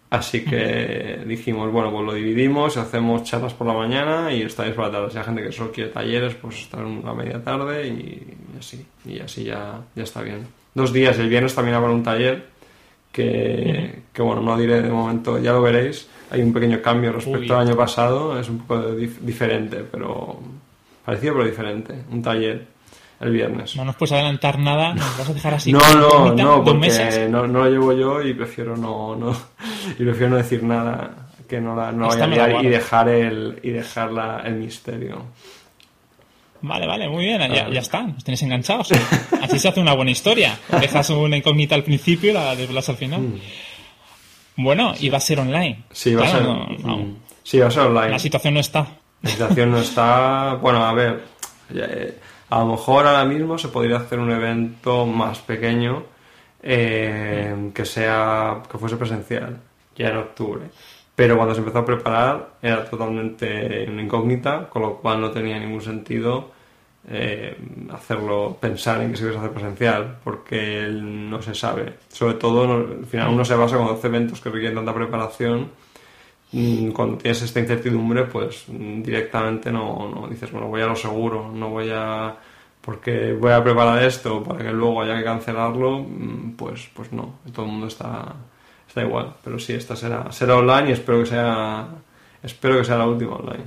Así que dijimos, bueno, pues lo dividimos, hacemos charlas por la mañana y talleres por la tarde. Si hay gente que solo quiere talleres, pues estar una media tarde y, y así. Y así ya, ya está bien. Dos días, el viernes también habrá un taller que, que, bueno, no diré de momento, ya lo veréis. Hay un pequeño cambio respecto al año pasado, es un poco dif- diferente, pero parecido pero diferente. Un taller el viernes. No nos puedes adelantar nada, nos vas a dejar así. No, no, no, dos meses. porque no, no lo llevo yo y prefiero no, no <laughs> y prefiero no decir nada que no la, no vaya a liar y dejar el y dejar la- el misterio. Vale, vale, muy bien, ya, ya está, nos tenéis enganchados. <laughs> Así se hace una buena historia. Dejas una incógnita al principio y la desvelas al final. Bueno, y va a ser online. Mm. Sí, va a ser, no, no. mm, sí, va a ser online. La situación no está. La situación no está. Bueno, a ver. eh, A lo mejor ahora mismo se podría hacer un evento más pequeño eh, que sea que fuese presencial, ya en octubre. Pero cuando se empezó a preparar era totalmente una incógnita, con lo cual no tenía ningún sentido eh, hacerlo, pensar en que se iba a hacer presencial, porque no se sabe. Sobre todo, no- al final uno se basa cuando hace eventos que requieren tanta preparación mm, cuando tienes esta incertidumbre, pues mm, directamente no, no dices, bueno, voy a lo seguro, no voy a. porque voy a preparar esto para que luego haya que cancelarlo, mm, pues, pues no, todo el mundo está, está igual. Pero sí, esta será, será online y espero que sea. Espero que sea la última online.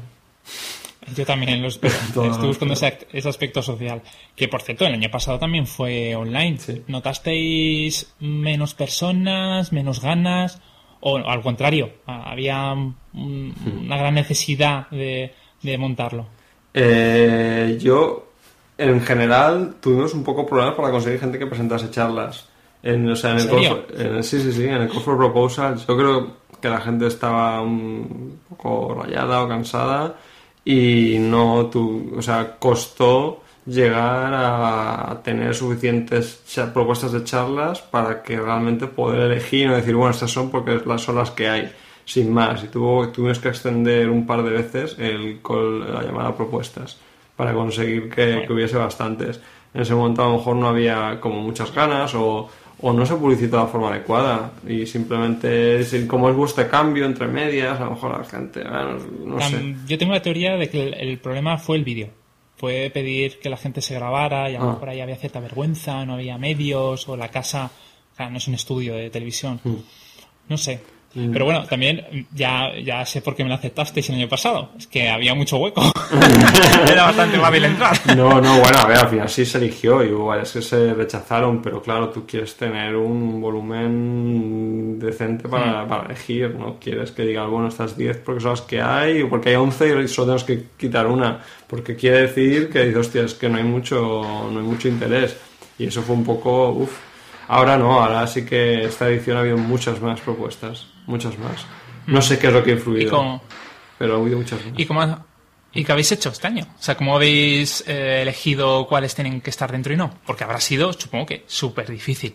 Yo también lo espero. <laughs> Todo Estoy buscando ese, ese aspecto social. Que por cierto, el año pasado también fue online. Sí. ¿Notasteis menos personas, menos ganas? O al contrario, había un- Hmm. una gran necesidad de, de montarlo. Eh, yo, en general, tuvimos un poco problemas para conseguir gente que presentase charlas. En, o sea, en el call for- en el- sí, sí, sí, en el Call for Proposals. Yo creo que la gente estaba un poco rayada o cansada y no tu, o sea, costó llegar a tener suficientes propuestas de charlas para que realmente poder elegir y no decir, bueno, estas son porque son las que hay, sin más. Y tuvo, tuvimos que extender un par de veces el, la llamada a propuestas para conseguir que, que, hubiese bastantes. En ese momento a lo mejor no había como muchas ganas o, o no se publicitó de la forma adecuada y simplemente como es este cambio entre medias, a lo mejor la gente, no, sé. Yo tengo la teoría de que el problema fue el vídeo fue pedir que la gente se grabara y a lo ah. mejor ahí había cierta vergüenza, no había medios o la casa, no es un estudio de televisión. Mm. No sé. Mm. Pero bueno, también ya, ya sé por qué me lo aceptasteis el año pasado. Es que había mucho hueco. <laughs> Era bastante fácil entrar. No, no, bueno, a ver, al final sí se eligió. Igual es que se rechazaron, pero claro, tú quieres tener un volumen decente para, mm. para elegir. No quieres que diga, bueno, estas 10 porque son las que hay, o porque hay 11 y solo tenemos que quitar una. Porque quiere decir que dices, hostia, es que no hay mucho, no hay mucho interés. Y eso fue un poco, uff. Ahora no, ahora sí que esta edición ha habido muchas más propuestas muchas más. No sé qué es lo que ha influido, pero ha habido muchas más. ¿Y, cómo, ¿Y qué habéis hecho este año? O sea, ¿cómo habéis eh, elegido cuáles tienen que estar dentro y no? Porque habrá sido, supongo que, súper difícil.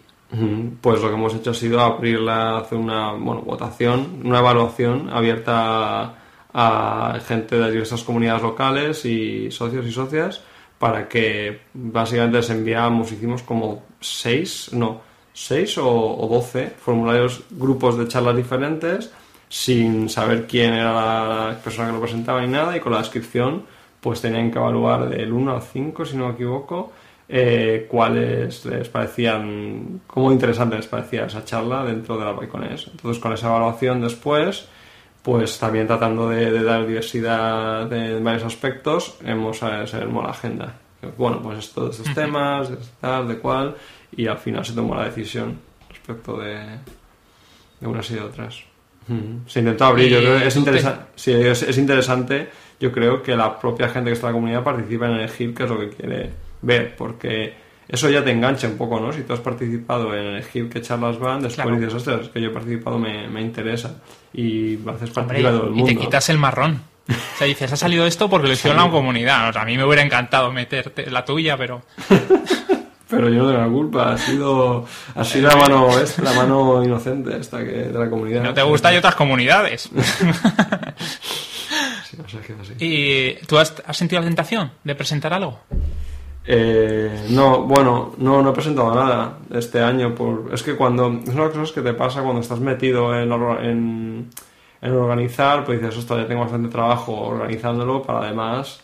Pues lo que hemos hecho ha sido abrirla, hacer una bueno, votación, una evaluación abierta a, gente de diversas comunidades locales y socios y socias para que básicamente les enviamos, hicimos como seis, no, 6 o, 12 formularios, grupos de charlas diferentes, sin saber quién era la persona que lo presentaba ni nada, y con la descripción, pues tenían que evaluar del 1 al 5, si no me equivoco, eh, cuáles les parecían, cómo interesante les parecía esa charla dentro de la Baiconés. Entonces, con esa evaluación después, pues también tratando de, dar diversidad en varios aspectos, hemos eh, seguido la agenda. Bueno, pues estos, estos temas, de tal, de cual, y al final se tomó la decisión respecto de, de unas y de otras. Se intentó abrir, yo creo que es, interesante sí, es, interesante, yo creo que la propia gente que está en la comunidad participa en elegir qué es lo que quiere ver, porque eso ya te engancha un poco, ¿no? Si tú has participado en elegir qué charlas van, después dices, ostras, es que yo he participado, me, me interesa. Y haces participar todo el mundo. Y te quitas el marrón. O sea, dices, ha salido esto porque lo hicieron <laughs> la comunidad. a mí me hubiera encantado meterte la tuya, pero... <laughs> Pero yo no tengo la culpa, ha sido, ha sido la mano, la mano inocente esta que, de la comunidad. No te gusta y otras comunidades. <laughs> ¿Y tú has, sentido la tentación de presentar algo? Eh, no, bueno, no, no he presentado nada este año. Por, es que cuando. Es una de las cosas que te pasa cuando estás metido en, en, en organizar, pues dices, ostras, ya tengo bastante trabajo organizándolo para además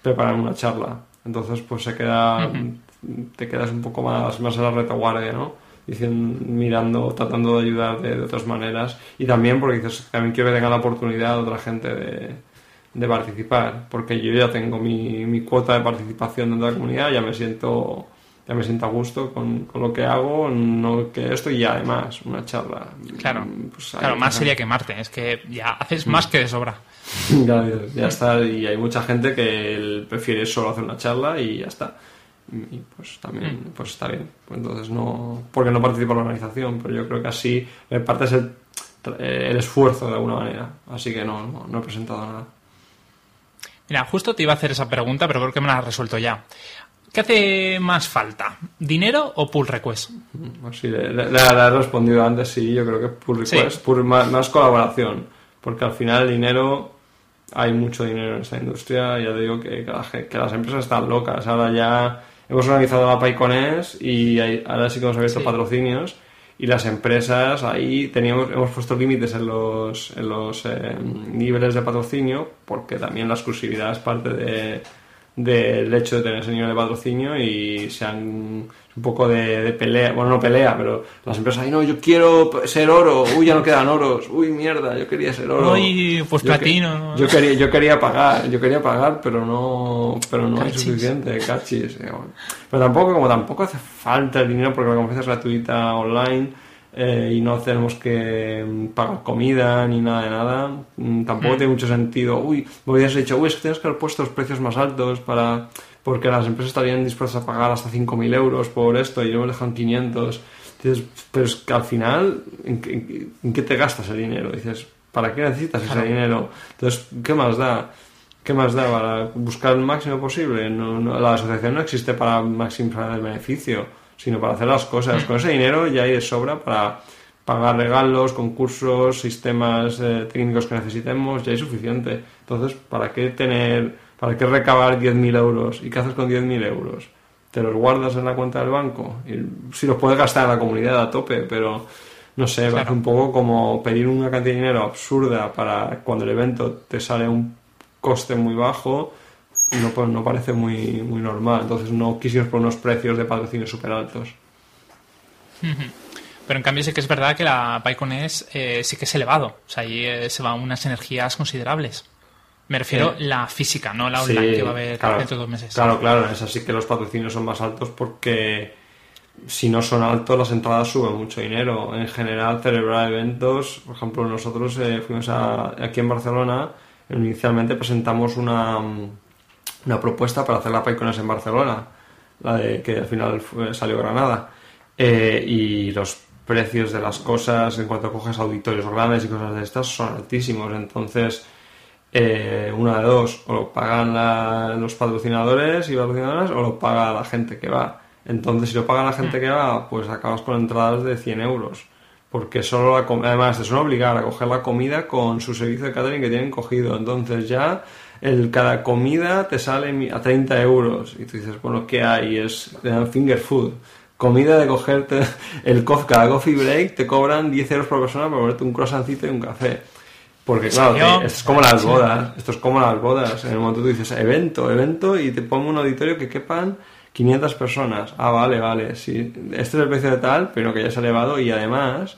preparar una charla. Entonces, pues se queda te quedas un poco más, más a la retaguardia, ¿no? Diciendo, mirando, tratando de ayudar de, otras maneras. Y también porque dices, también quiero que tenga la oportunidad otra gente de, de participar, porque yo ya tengo mi, mi, cuota de participación dentro de la comunidad, ya me siento ya me siento a gusto con, con, lo que hago, no que esto y además una charla. Claro, pues claro más sería que Marte, es que ya haces más que de sobra. <laughs> ya, ya está, y hay mucha gente que prefiere solo hacer una charla y ya está y pues también mm. pues está bien pues entonces no porque no participo en la organización pero yo creo que así me parte el, el esfuerzo de alguna manera así que no, no, he presentado nada mira justo te iba a hacer esa pregunta pero creo que me la has resuelto ya ¿qué hace más falta? ¿dinero o pull request? Mm, pues sí, le, he respondido antes sí yo creo que pull request más, colaboración porque al final el dinero hay mucho dinero en esta industria ya digo que, que las empresas están locas ahora ya hemos organizado la Paicones y ahora sí que hemos abierto patrocinios y las empresas ahí teníamos hemos puesto límites en los, en los eh, niveles de patrocinio porque también la exclusividad es parte de, del hecho de tener ese nivel de patrocinio y se han un poco de, pelea, bueno no pelea, pero las empresas ahí no, yo quiero ser oro, uy ya no quedan oros, uy mierda, yo quería ser oro. Uy, pues platino. Yo, quería, yo quería pagar, yo quería pagar, pero no, pero no es suficiente, cachis. Eh, pero tampoco, como tampoco hace falta el dinero porque la conferencia es gratuita online eh, y no tenemos que mm, pagar comida ni nada de nada, mm, tampoco mm. tiene mucho sentido. Uy, me hubieras dicho, uy, es que tienes que haber puesto los precios más altos para porque las empresas estarían dispuestas a pagar hasta 5.000 euros por esto y yo me dejan 500. Dices, pero es que al final, ¿en qué, en qué te gastas el dinero? Dices, ¿para qué necesitas ese dinero? Entonces, ¿qué más da? ¿Qué más da? ¿Para buscar el máximo posible? No, no- la asociación no existe para maximizar el beneficio, sino para hacer las cosas. Con ese dinero ya hay de sobra para pagar regalos, concursos, sistemas eh, técnicos que necesitemos, ya hay suficiente. Entonces, ¿para qué tener, para qué recabar 10.000 euros? ¿Y qué haces con 10.000 euros? ¿Te los guardas en la cuenta del banco? Y si los puedes gastar en la comunidad a tope, pero no sé, Claro. un poco como pedir una cantidad de dinero absurda para cuando el evento te sale un coste muy bajo, no, pues, no parece muy, muy normal. Entonces no quisimos por unos precios de patrocinio súper altos. Pero en cambio sí que es verdad que la PyCon es eh, sí que es elevado. O sea, ahí eh, se van unas energías considerables. Me refiero Sí. la física, no la online Sí, que va a haber claro, dentro de dos meses. Claro, claro, es así que los patrocinios son más altos porque si no son altos las entradas suben mucho dinero. En general, celebrar eventos, por ejemplo, nosotros eh, fuimos a- aquí en Barcelona, inicialmente presentamos una, una propuesta para hacer la PyCones en Barcelona, la de que al final fue- salió Granada. Eh, y los precios de las cosas en cuanto coges auditorios grandes y cosas de estas son altísimos. Entonces, eh, una de dos, o lo pagan la- los patrocinadores y patrocinadoras o lo paga la gente que va. Entonces, si lo paga la gente que va, pues acabas con entradas de 100 euros. Porque solo la además te suelen obligar a coger la comida con su servicio de catering que tienen cogido. Entonces ya el, cada comida te sale a 30 euros. Y tú dices, bueno, ¿qué hay? Es te dan finger food. Comida de cogerte <laughs> el cof- cada coffee break te cobran 10 euros por persona para ponerte un croissantcito y un café. Porque claro, te- es como las bodas. Esto es como las bodas. En el momento tú dices evento, evento y te pongo un auditorio que quepan 500 personas. Ah, vale, vale, sí. Este es el precio de tal, pero que ya se ha elevado y además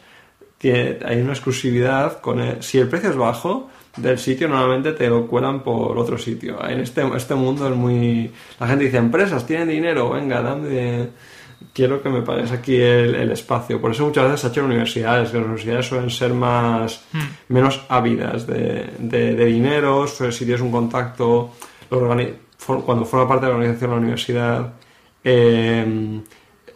tiene- hay una exclusividad con el- si el precio es bajo del sitio normalmente te lo cuelan por otro sitio. En este, este mundo es muy... La gente dice, empresas tienen dinero, venga, dame... Quiero que me pagues aquí el, el espacio. Por eso muchas veces se ha hecho en universidades, que las universidades suelen ser más menos ávidas de, de, de dinero, si tienes un contacto, cuando forma parte de la organización de la universidad, eh,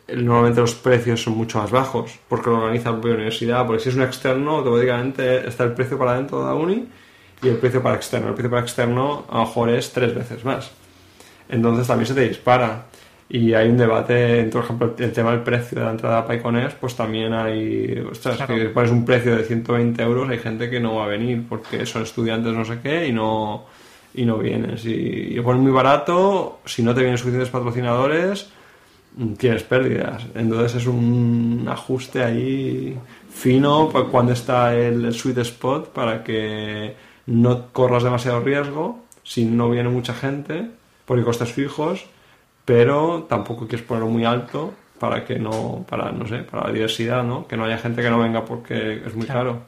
normalmente los precios son mucho más bajos, porque lo organiza la propia universidad, porque si es un externo, automáticamente está el precio para dentro de la uni y el precio para externo. El precio para externo a lo mejor es tres veces más. Entonces también se te dispara. Y hay un debate, por ejemplo, el tema del precio de la entrada a PyCones, pues también hay, ostras, Claro. que pones un precio de 120 euros, hay gente que no va a venir porque son estudiantes no sé qué y no, y no vienen. Si y lo pones muy barato, si no te vienen suficientes patrocinadores, mm, tienes pérdidas. Entonces es un ajuste ahí fino cuando está el, el sweet spot para que no corras demasiado riesgo si no viene mucha gente, porque costes fijos, pero tampoco quieres ponerlo muy alto para que no, para, no sé, para la diversidad, ¿no? Que no haya gente que no venga porque es muy Claro. caro.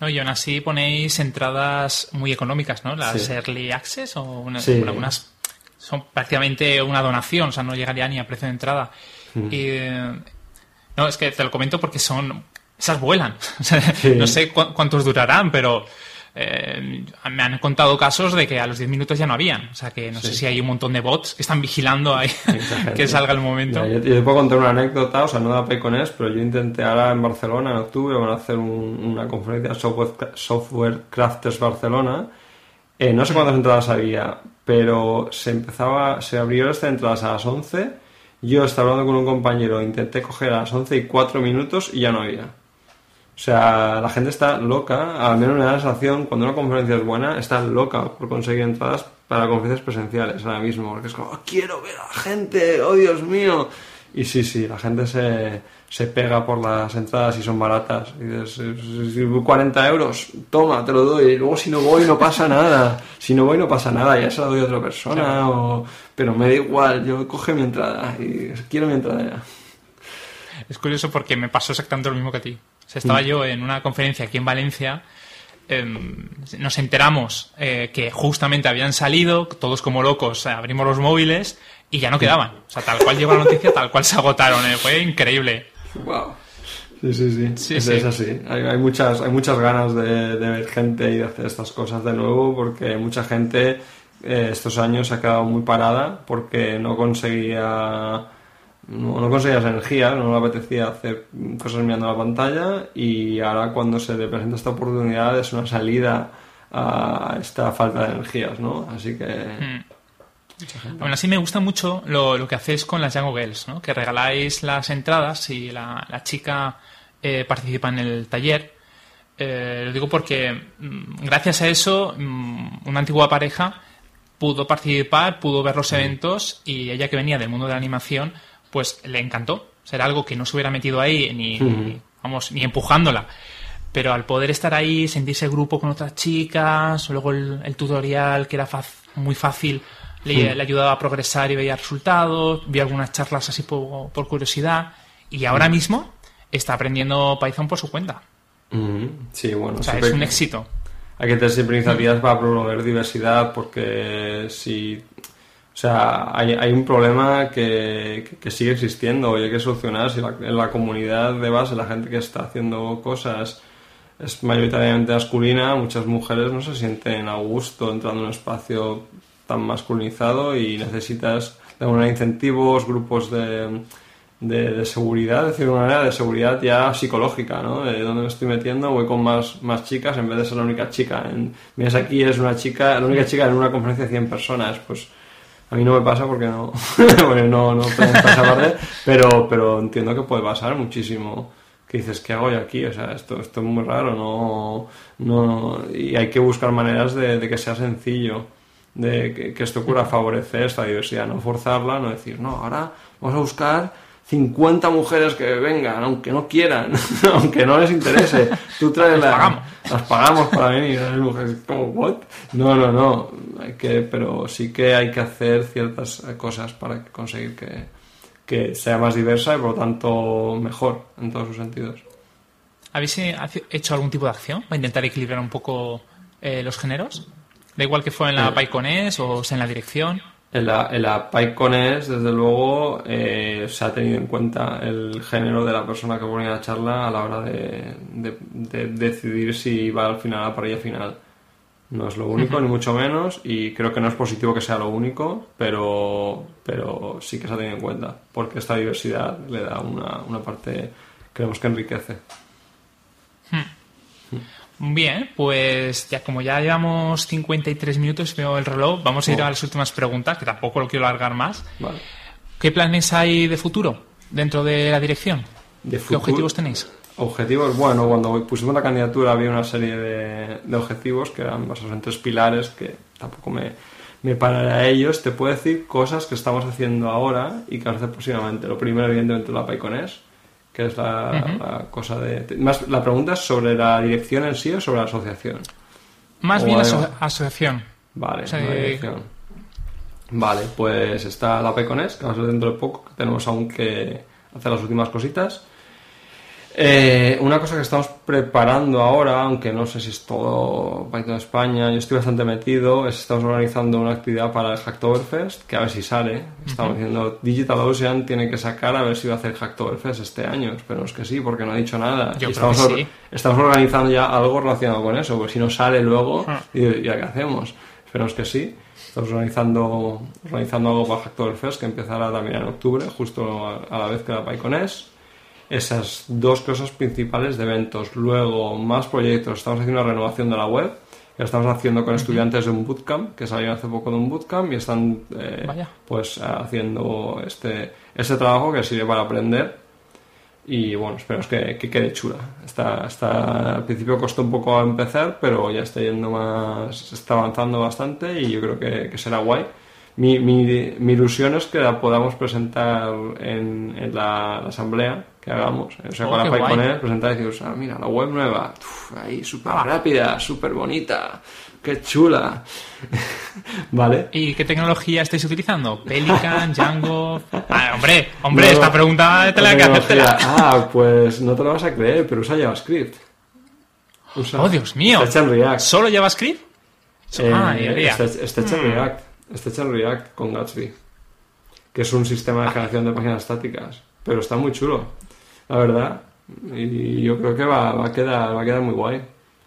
No, y aún así ponéis entradas muy económicas, ¿no? Las Sí. Early Access o una- Sí. bueno, algunas son prácticamente una donación, o sea, no llegaría ni a precio de entrada. Mm. Y, no, es que te lo comento porque son... Esas vuelan. <laughs> Sí. No sé cu- cuántos durarán, pero eh, me han contado casos de que a los 10 minutos ya no habían. O sea, que no sé si hay un montón de bots que están vigilando ahí <laughs> que salga el momento. Yo, yo te puedo contar una anécdota, o sea, no da Paycones, pero yo intenté ahora en Barcelona, en octubre, van a hacer un- una conferencia Software, Software Crafters Barcelona. Eh, no sé cuántas entradas había, pero se empezaba, se abrió esta entradas a las 11. Yo estaba hablando con un compañero, intenté coger a las 11 y 4 minutos y ya no había. O sea, la gente está loca, al menos me da la sensación, cuando una conferencia es buena, está loca por conseguir entradas para conferencias presenciales ahora mismo, porque es como, "Oh, quiero ver a la gente, oh Dios mío. Y sí, sí, la gente se, se pega por las entradas y son baratas. Y dices, "Si 40 euros, toma, te lo doy. Y luego si no voy no pasa nada. Si no voy no pasa nada, ya se la doy a otra persona. O... Pero me da igual, yo coge mi entrada y quiero mi entrada ya. Es curioso porque me pasó exactamente lo mismo que a ti. O sea, Mm. estaba yo en una conferencia aquí en Valencia, em, nos enteramos eh, que justamente habían salido, todos como locos, eh, abrimos los móviles y ya no quedaban. O sea, tal cual llegó la noticia, tal cual se agotaron. eh, Fue increíble. Wow. Sí, sí, sí. Sí, es, sí. es así. Hay, hay muchas, hay muchas ganas de, de ver gente y de hacer estas cosas de nuevo porque mucha gente eh, estos años se ha quedado muy parada porque no conseguía no, no conseguías energía, no le apetecía hacer cosas mirando la pantalla y ahora cuando se le presenta esta oportunidad es una salida a esta falta de energías, ¿no? Así que... Mm. Aún así me gusta mucho lo, lo que hacéis con las Django Girls, ¿no? Que regaláis las entradas y la, la chica eh, participa en el taller. Eh, lo digo porque mm, gracias a eso mm, una antigua pareja pudo participar, pudo ver los eventos y ella que venía del mundo de la animación, pues le encantó. O sea, era algo que no se hubiera metido ahí ni, vamos, ni empujándola. Pero al poder estar ahí, sentirse grupo con otras chicas, luego el, el tutorial que era faz- muy fácil, le, le ayudaba a progresar y veía resultados, vi algunas charlas así por, por curiosidad y ahora mismo está aprendiendo Python por su cuenta. Sí, bueno, O sea, siempre- es un éxito. Hay que tener siempre iniciativas para promover diversidad porque si... O sea, hay, hay un problema que, que- sigue existiendo y hay que solucionar. Si en la comunidad de base, la gente que está haciendo cosas es mayoritariamente masculina, muchas mujeres no se sienten a gusto entrando en un espacio tan masculinizado y necesitas de alguna manera incentivos, grupos de, de, de seguridad, es decir, una manera de seguridad ya psicológica, ¿no? De dónde me estoy metiendo, voy con más, más chicas en vez de ser la única chica. En, vienes aquí, eres una chica, la única chica en una conferencia de 100 personas, pues a mí no me pasa porque no, <laughs> porque no, no parte, pero, pero entiendo que puede pasar muchísimo. Que dices, ¿qué hago yo aquí? O sea, esto, esto es muy raro, no, no, y hay que buscar maneras de, de que sea sencillo, de que, que esto ocurra favorecer esta diversidad, no forzarla, no decir, no, ahora vamos a buscar 50 mujeres que vengan, aunque no quieran, <laughs> aunque no les interese. Tú traes Las la- pagamos. las pagamos para venir, las mujeres como, ¿what? No, no, no, hay que, pero sí que hay que hacer ciertas cosas para conseguir que, que sea más diversa y por lo tanto mejor en todos sus sentidos. ¿Habéis eh, hecho algún tipo de acción para intentar equilibrar un poco eh, los géneros? Da igual que fue en la Eh. PyConES o sea en la dirección. En la, en la PyConES, desde luego, eh, se ha tenido en cuenta el género de la persona que ponía la charla a la hora de, de- de decidir si va al final a la parrilla final. No es lo único, ni mucho menos, y creo que no es positivo que sea lo único, pero, pero sí que se ha tenido en cuenta, porque esta diversidad le da una, una parte, creemos que enriquece. Bien, pues ya como ya llevamos 53 minutos, veo el reloj, vamos a ir Oh. a las últimas preguntas, que tampoco lo quiero alargar más. Vale. ¿Qué planes hay de futuro dentro de la dirección? De ¿Qué objetivos tenéis? Objetivos, bueno, cuando pusimos la candidatura había una serie de, de objetivos que eran basados en tres pilares que tampoco me, me pararé a ellos. Te puedo decir cosas que estamos haciendo ahora y que vamos a hacer próximamente. Lo primero, evidentemente, la PyConES, que es la, cosa de... Más, la pregunta es sobre la dirección en sí o sobre la asociación. Más O bien algo. aso- asociación. Vale, O sea, la de- dirección. Vale, pues está la PECONES, que va a ser dentro de poco, que tenemos aún que hacer las últimas cositas. Eh, una cosa que estamos preparando ahora, aunque no sé si es todo Python España, yo estoy bastante metido, es estamos organizando una actividad para el Hacktoberfest, que a ver si sale. Estamos diciendo, Digital Ocean tiene que sacar a ver si va a hacer Hacktoberfest este año. Esperemos que sí, porque no ha dicho nada. Yo creo estamos, or- sí. estamos organizando ya algo relacionado con eso, porque si no sale luego, Ah. ¿y ya qué hacemos? Esperemos que sí. Estamos organizando, organizando algo para Hacktoberfest que empezará también en octubre, justo a, a la vez que la PyConES. Esas dos cosas principales de eventos. Luego, más proyectos. Estamos haciendo una renovación de la web. Que la estamos haciendo con estudiantes de un bootcamp, que salieron hace poco de un bootcamp y están eh, pues haciendo este, este trabajo que sirve para aprender y bueno, esperemos que, que quede chula. Está, está, al principio costó un poco empezar, pero ya está yendo más, está avanzando bastante y yo creo que, que será guay. Mi, mi, mi ilusión es que la podamos presentar en, en la, la asamblea que hagamos. O sea, Oh, con la. PyConES, presentar y decir, ah, mira, la web nueva, uf, ahí súper Ah. rápida, súper bonita, qué chula. <laughs> ¿Vale? ¿Y qué tecnología estáis utilizando? Pelican, <laughs> Django. Ah, hombre, hombre, No, esta pregunta te la hay que hacértela. Ah, pues no te lo vas a creer, pero usa JavaScript. Usa- Oh, Dios mío. Está en React. ¿Solo JavaScript? Eh, ah, está, está hecha en Mm. React. Está hecha en React con Gatsby. Que es un sistema de generación de páginas estáticas. Pero está muy chulo, la verdad. Y yo creo que va, va a, quedar, va a quedar muy guay.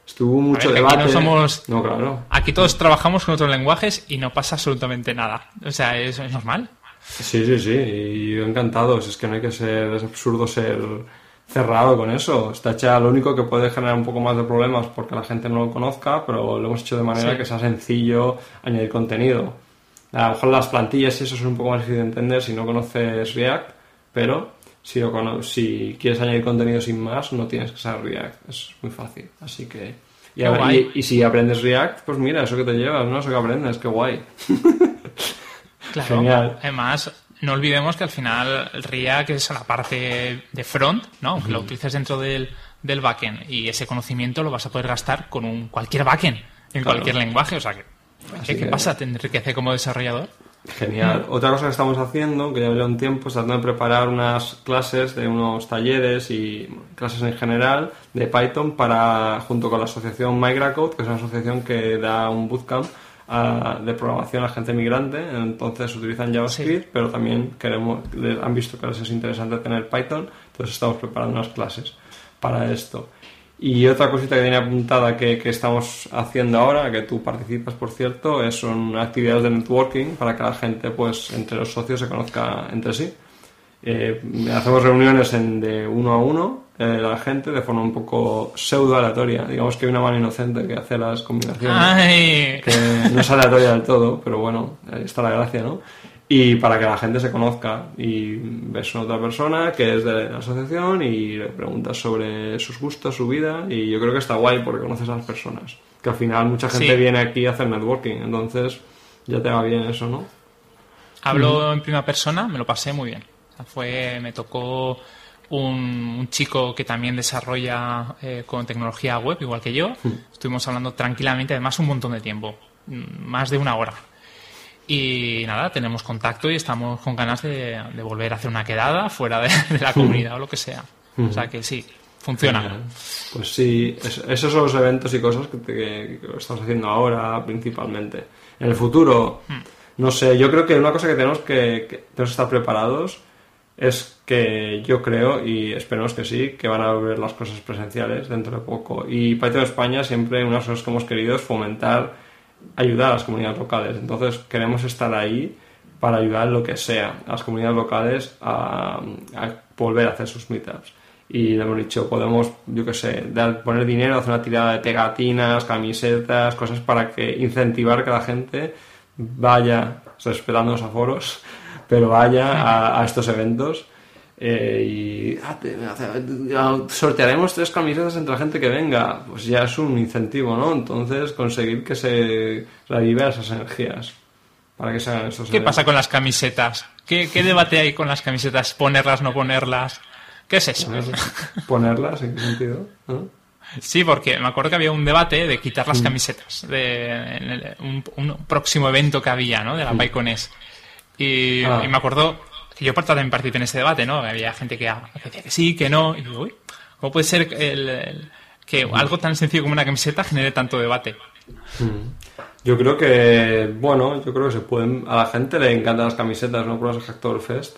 Estuvo mucho ver, que aquí debate. no somos- No, claro. Aquí todos trabajamos con otros lenguajes y no pasa absolutamente nada. O sea, es, es normal. Sí, sí, sí, y yo encantado. Es que no hay que ser, es absurdo ser cerrado con eso. Está hecha lo único que puede generar un poco más de problemas porque la gente no lo conozca, pero lo hemos hecho de manera que sea sencillo añadir contenido. A lo mejor las plantillas y eso es un poco más difícil de entender si no conoces React, pero si, lo si quieres añadir contenido sin más, no tienes que saber React. Es muy fácil. Así que. Y, y, si aprendes React, pues mira, eso que te llevas, ¿no? Eso que aprendes, qué guay. <laughs> Claro. Genial. Además, no olvidemos que al final React es la parte de front, ¿no? Aunque lo utilices dentro del, del backend y ese conocimiento lo vas a poder gastar con un cualquier backend, en cualquier lenguaje. O sea que, ¿qué, pasa? ¿Te enriquece como desarrollador? Genial. Otra cosa que estamos haciendo, que ya lleva un tiempo, es tratando de preparar unas clases de unos talleres y clases en general de Python para, junto con la asociación MigraCode, que es una asociación que da un bootcamp de programación a gente migrante, entonces utilizan JavaScript, pero también queremos, han visto que les es interesante tener Python, entonces estamos preparando unas clases para esto. Y otra cosita que tenía apuntada que, que, estamos haciendo ahora, que tú participas por cierto, es, son actividades de networking para que la gente, pues, entre los socios se conozca entre sí. Eh, hacemos reuniones en, de uno a uno, eh, la gente, de forma un poco pseudo aleatoria. Digamos que hay una mano inocente que hace las combinaciones. Que no es aleatoria del todo, pero bueno, ahí está la gracia, ¿no? Y para que la gente se conozca y ves a otra persona que es de la asociación y le preguntas sobre sus gustos, su vida y yo creo que está guay porque conoces a las personas. Que al final mucha gente viene aquí a hacer networking, entonces ya te va bien eso, ¿no? Hablo en primera persona, me lo pasé muy bien. Fue, me tocó un, chico que también desarrolla eh, con tecnología web, igual que yo. Hmm. Estuvimos hablando tranquilamente, además un montón de tiempo, mm, más de una hora. Y nada, tenemos contacto y estamos con ganas de, volver a hacer una quedada fuera de, la comunidad o lo que sea. O sea que sí, funciona. Pues sí, esos son los eventos y cosas que, estamos haciendo ahora principalmente. En el futuro, no sé, yo creo que una cosa que tenemos que, que tenemos que estar preparados es que yo creo, y esperemos que sí, que van a ver las cosas presenciales dentro de poco. Y Python España siempre una de las cosas que hemos querido es fomentar, ayudar a las comunidades locales. Entonces queremos estar ahí para ayudar lo que sea a las comunidades locales a, volver a hacer sus meetups. Y le hemos dicho, podemos, yo qué sé, dar, poner dinero, hacer una tirada de pegatinas, camisetas, cosas para que incentivar que la gente vaya, respetando los aforos, <laughs> pero vaya a, estos eventos eh, y ah, sortearemos tres camisetas entre la gente que venga, pues ya es un incentivo, ¿no? Entonces conseguir que se revivan esas energías para que se hagan estos ¿Qué pasa con las camisetas? ¿Qué, debate hay con las camisetas? ¿Ponerlas, no ponerlas? ¿Qué es eso? ¿Ponerlas? ¿En qué sentido? Sí, porque me acuerdo que había un debate de quitar las mm. camisetas de un, próximo evento que había, ¿no? De la mm. Ah. Y, me acuerdo que yo también participé en ese debate, ¿no? Había gente que, decía que sí, que no. Y digo, uy, ¿cómo puede ser que algo tan sencillo como una camiseta genere tanto debate? Mm. Yo creo que, bueno, yo creo que se pueden. A la gente le encantan las camisetas, ¿no? Por los Hacktor Fest.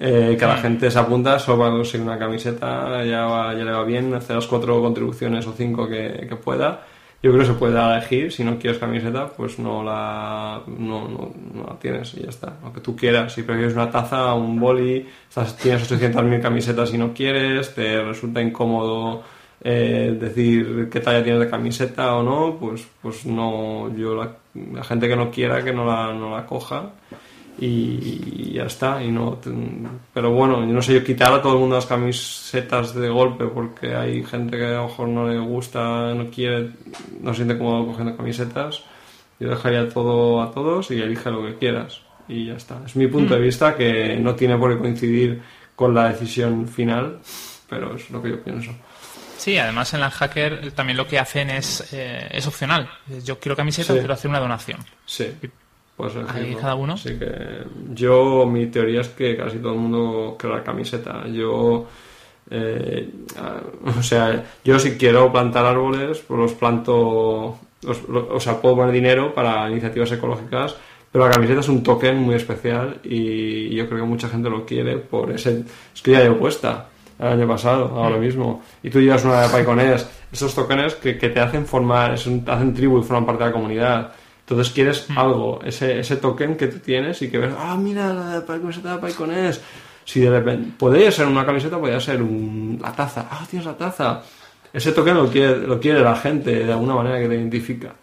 Eh, que la mm. gente se apunta solo para conseguir una camiseta, ya, ya le va bien, hacer las cuatro contribuciones o cinco que, que pueda yo creo que se puede elegir. Si no quieres camiseta, pues no la, no, no, la tienes y ya está. Aunque tú quieras. Si prefieres una taza, un boli, estás, tienes 800.000 camisetas y no quieres, te resulta incómodo eh, decir qué talla tienes de camiseta o no, pues, pues no. Yo la, la gente que no quiera, que no la, no la coja y ya está. Y no, pero bueno, yo no sé, yo quitar a todo el mundo las camisetas de golpe porque hay gente que a lo mejor no le gusta, no quiere, no se siente cómodo cogiendo camisetas. Yo dejaría todo a todos y elige lo que quieras. Y ya está. Es mi punto de mm. vista que no tiene por qué coincidir con la decisión final, pero es lo que yo pienso. Sí, además en la hacker también lo que hacen es, eh, es opcional. Yo quiero camiseta, quiero hacer una donación. Sí. Pues Ahí cada uno. Así que yo, mi teoría es que casi todo el mundo quiere la camiseta. Yo, eh, <laughs> o sea, yo si quiero plantar árboles, pues los planto, o sea, puedo poner dinero para iniciativas ecológicas, pero la camiseta es un token muy especial y yo creo que mucha gente lo quiere por ese... Es que ya llevo puesta el año pasado, ahora mm. mismo, y tú llevas una de Paiconés, esos tokens que, que te hacen formar, es hacen tribu y forman parte de la comunidad Entonces quieres algo, ese, ese token que tú tienes y que ves, ah, mira, la camiseta de PyCon es. Si de repente, podría ser una camiseta, podría ser un, la taza, ah, tienes la taza. Ese token lo quiere, lo quiere la gente de alguna manera que te identifica.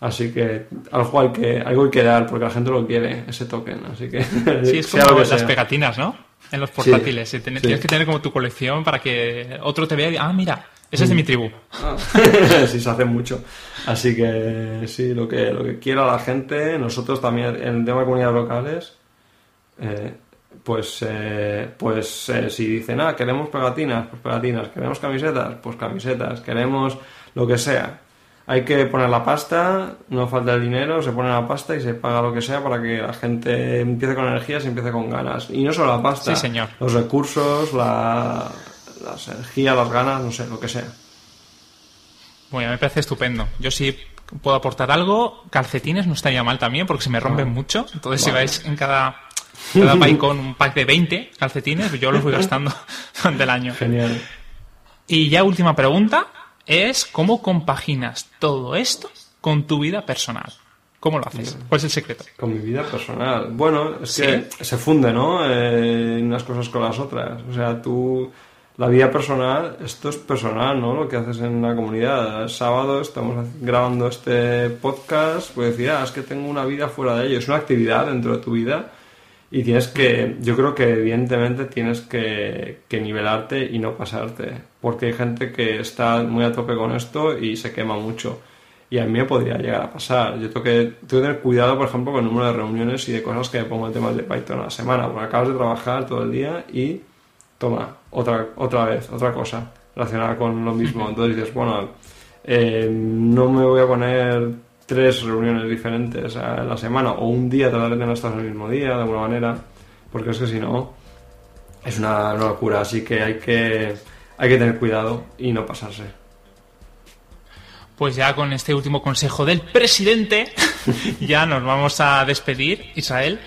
Así que algo hay que, algo hay que dar porque la gente lo quiere, ese token. Así que. Sí, <laughs> es como las pegatinas, ¿no? En los portátiles. Tienes que tener como tu colección para que otro te vea y diga, ah, mira, ese es de mi tribu. Ah. <laughs> sí, se hace mucho. Así que sí, lo que, lo que quiera la gente, nosotros también en el tema de comunidades locales, eh, pues, eh, pues eh, si dicen, ah, queremos pegatinas, pues pegatinas, queremos camisetas, pues camisetas, queremos lo que sea hay que poner la pasta, no falta el dinero, se pone la pasta y se paga lo que sea para que la gente empiece con energías y empiece con ganas. Y no solo la pasta, señor. los recursos, la, las energías, las ganas, no sé, lo que sea. Bueno, me parece estupendo. Yo sí puedo aportar algo. Calcetines no estaría mal también porque se me rompen ah. mucho. Entonces, si vais en cada, cada país con un pack de 20 calcetines, yo los voy <laughs> gastando <laughs> durante el año. Genial. Y ya última pregunta es cómo compaginas todo esto con tu vida personal. ¿Cómo lo haces? ¿Cuál es el secreto? Con mi vida personal. Bueno, es que se funde, ¿no? Eh, unas cosas con las otras. O sea, tú, la vida personal, esto es personal, ¿no? Lo que haces en la comunidad. El sábado estamos grabando este podcast, pues decir, ah, es que tengo una vida fuera de ello. Es una actividad dentro de tu vida y tienes que, yo creo que evidentemente tienes que, nivelarte y no pasarte, porque hay gente que está muy a tope con esto y se quema mucho. Y a mí me podría llegar a pasar. Yo tengo que, que tener cuidado, por ejemplo, con el número de reuniones y de cosas que me pongo en temas de Python a la semana, porque acabas de trabajar todo el día y toma, otra, otra vez, otra cosa relacionada con lo mismo. Entonces dices, bueno, eh, no me voy a poner tres reuniones diferentes a la semana o un día tratar de tener en el mismo día de alguna manera porque es que si no es una, locura así que hay que hay que tener cuidado y no pasarse. Pues ya con este último consejo del presidente <laughs> ya nos vamos a despedir Israel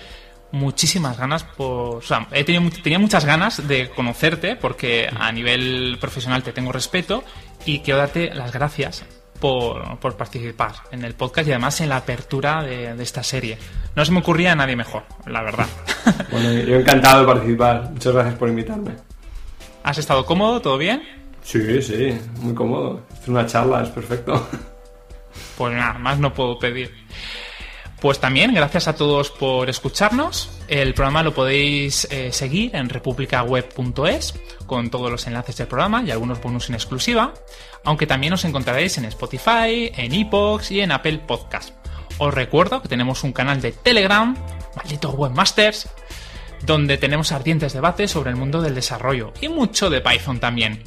muchísimas ganas por o sea, he tenido, tenía muchas ganas de conocerte porque a nivel profesional te tengo respeto y quiero darte las gracias por, por, participar en el podcast y además en la apertura de, esta serie. No se me ocurría a nadie mejor, la verdad. <laughs> Bueno, yo encantado de participar. Muchas gracias por invitarme. ¿Has estado cómodo? ¿Todo bien? Sí, sí, muy cómodo. Es una charla, es perfecto. <laughs> Pues nada, más no puedo pedir. Pues también, gracias a todos por escucharnos. El programa lo podéis eh, seguir en republicaweb.es con todos los enlaces del programa y algunos bonus en exclusiva, aunque también os encontraréis en Spotify, en Epox y en Apple Podcast. Os recuerdo que tenemos un canal de Telegram, maldito webmasters, donde tenemos ardientes debates sobre el mundo del desarrollo y mucho de Python también.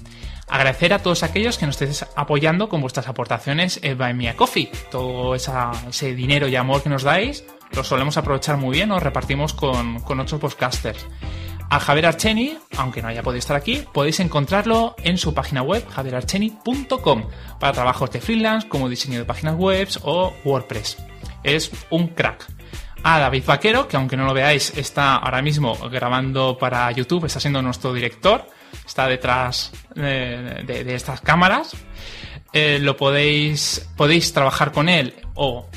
Agradecer a todos aquellos que nos estéis apoyando con vuestras aportaciones en Buy Me Coffee. Todo ese dinero y amor que nos dais lo solemos aprovechar muy bien, nos repartimos con, con otros podcasters. A Javier Archeni, aunque no haya podido estar aquí, podéis encontrarlo en su página web javierarcheni.com para trabajos de freelance como diseño de páginas web o WordPress. Es un crack. A David Vaquero, que aunque no lo veáis, está ahora mismo grabando para YouTube, está siendo nuestro director, está detrás de, estas cámaras. Eh, lo podéis, podéis trabajar con él o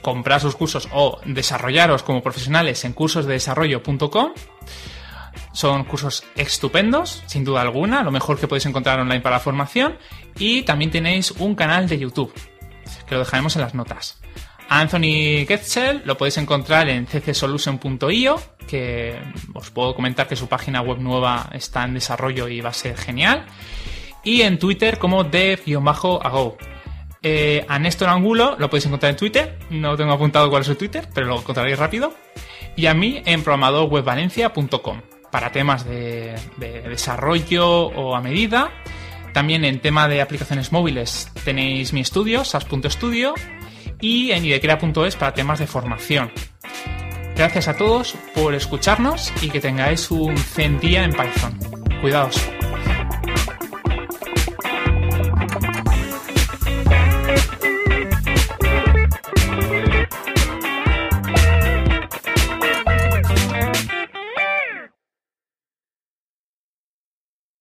comprar sus cursos o desarrollaros como profesionales en cursosdedesarrollo.com. Son cursos estupendos, sin duda alguna, lo mejor que podéis encontrar online para la formación. Y también tenéis un canal de YouTube, que lo dejaremos en las notas. Anthony Getzel lo podéis encontrar en ccsolution.io, que os puedo comentar que su página web nueva está en desarrollo y va a ser genial. Y en Twitter como dev-ago. Eh, a Néstor Angulo lo podéis encontrar en Twitter, no tengo apuntado cuál es su Twitter, pero lo encontraréis rápido. Y a mí en programadorwebvalencia.com para temas de, desarrollo o a medida. También en tema de aplicaciones móviles tenéis mi estudio, sas.studio, y en idequera.es para temas de formación. Gracias a todos por escucharnos y que tengáis un zen día en Python. Cuidaos.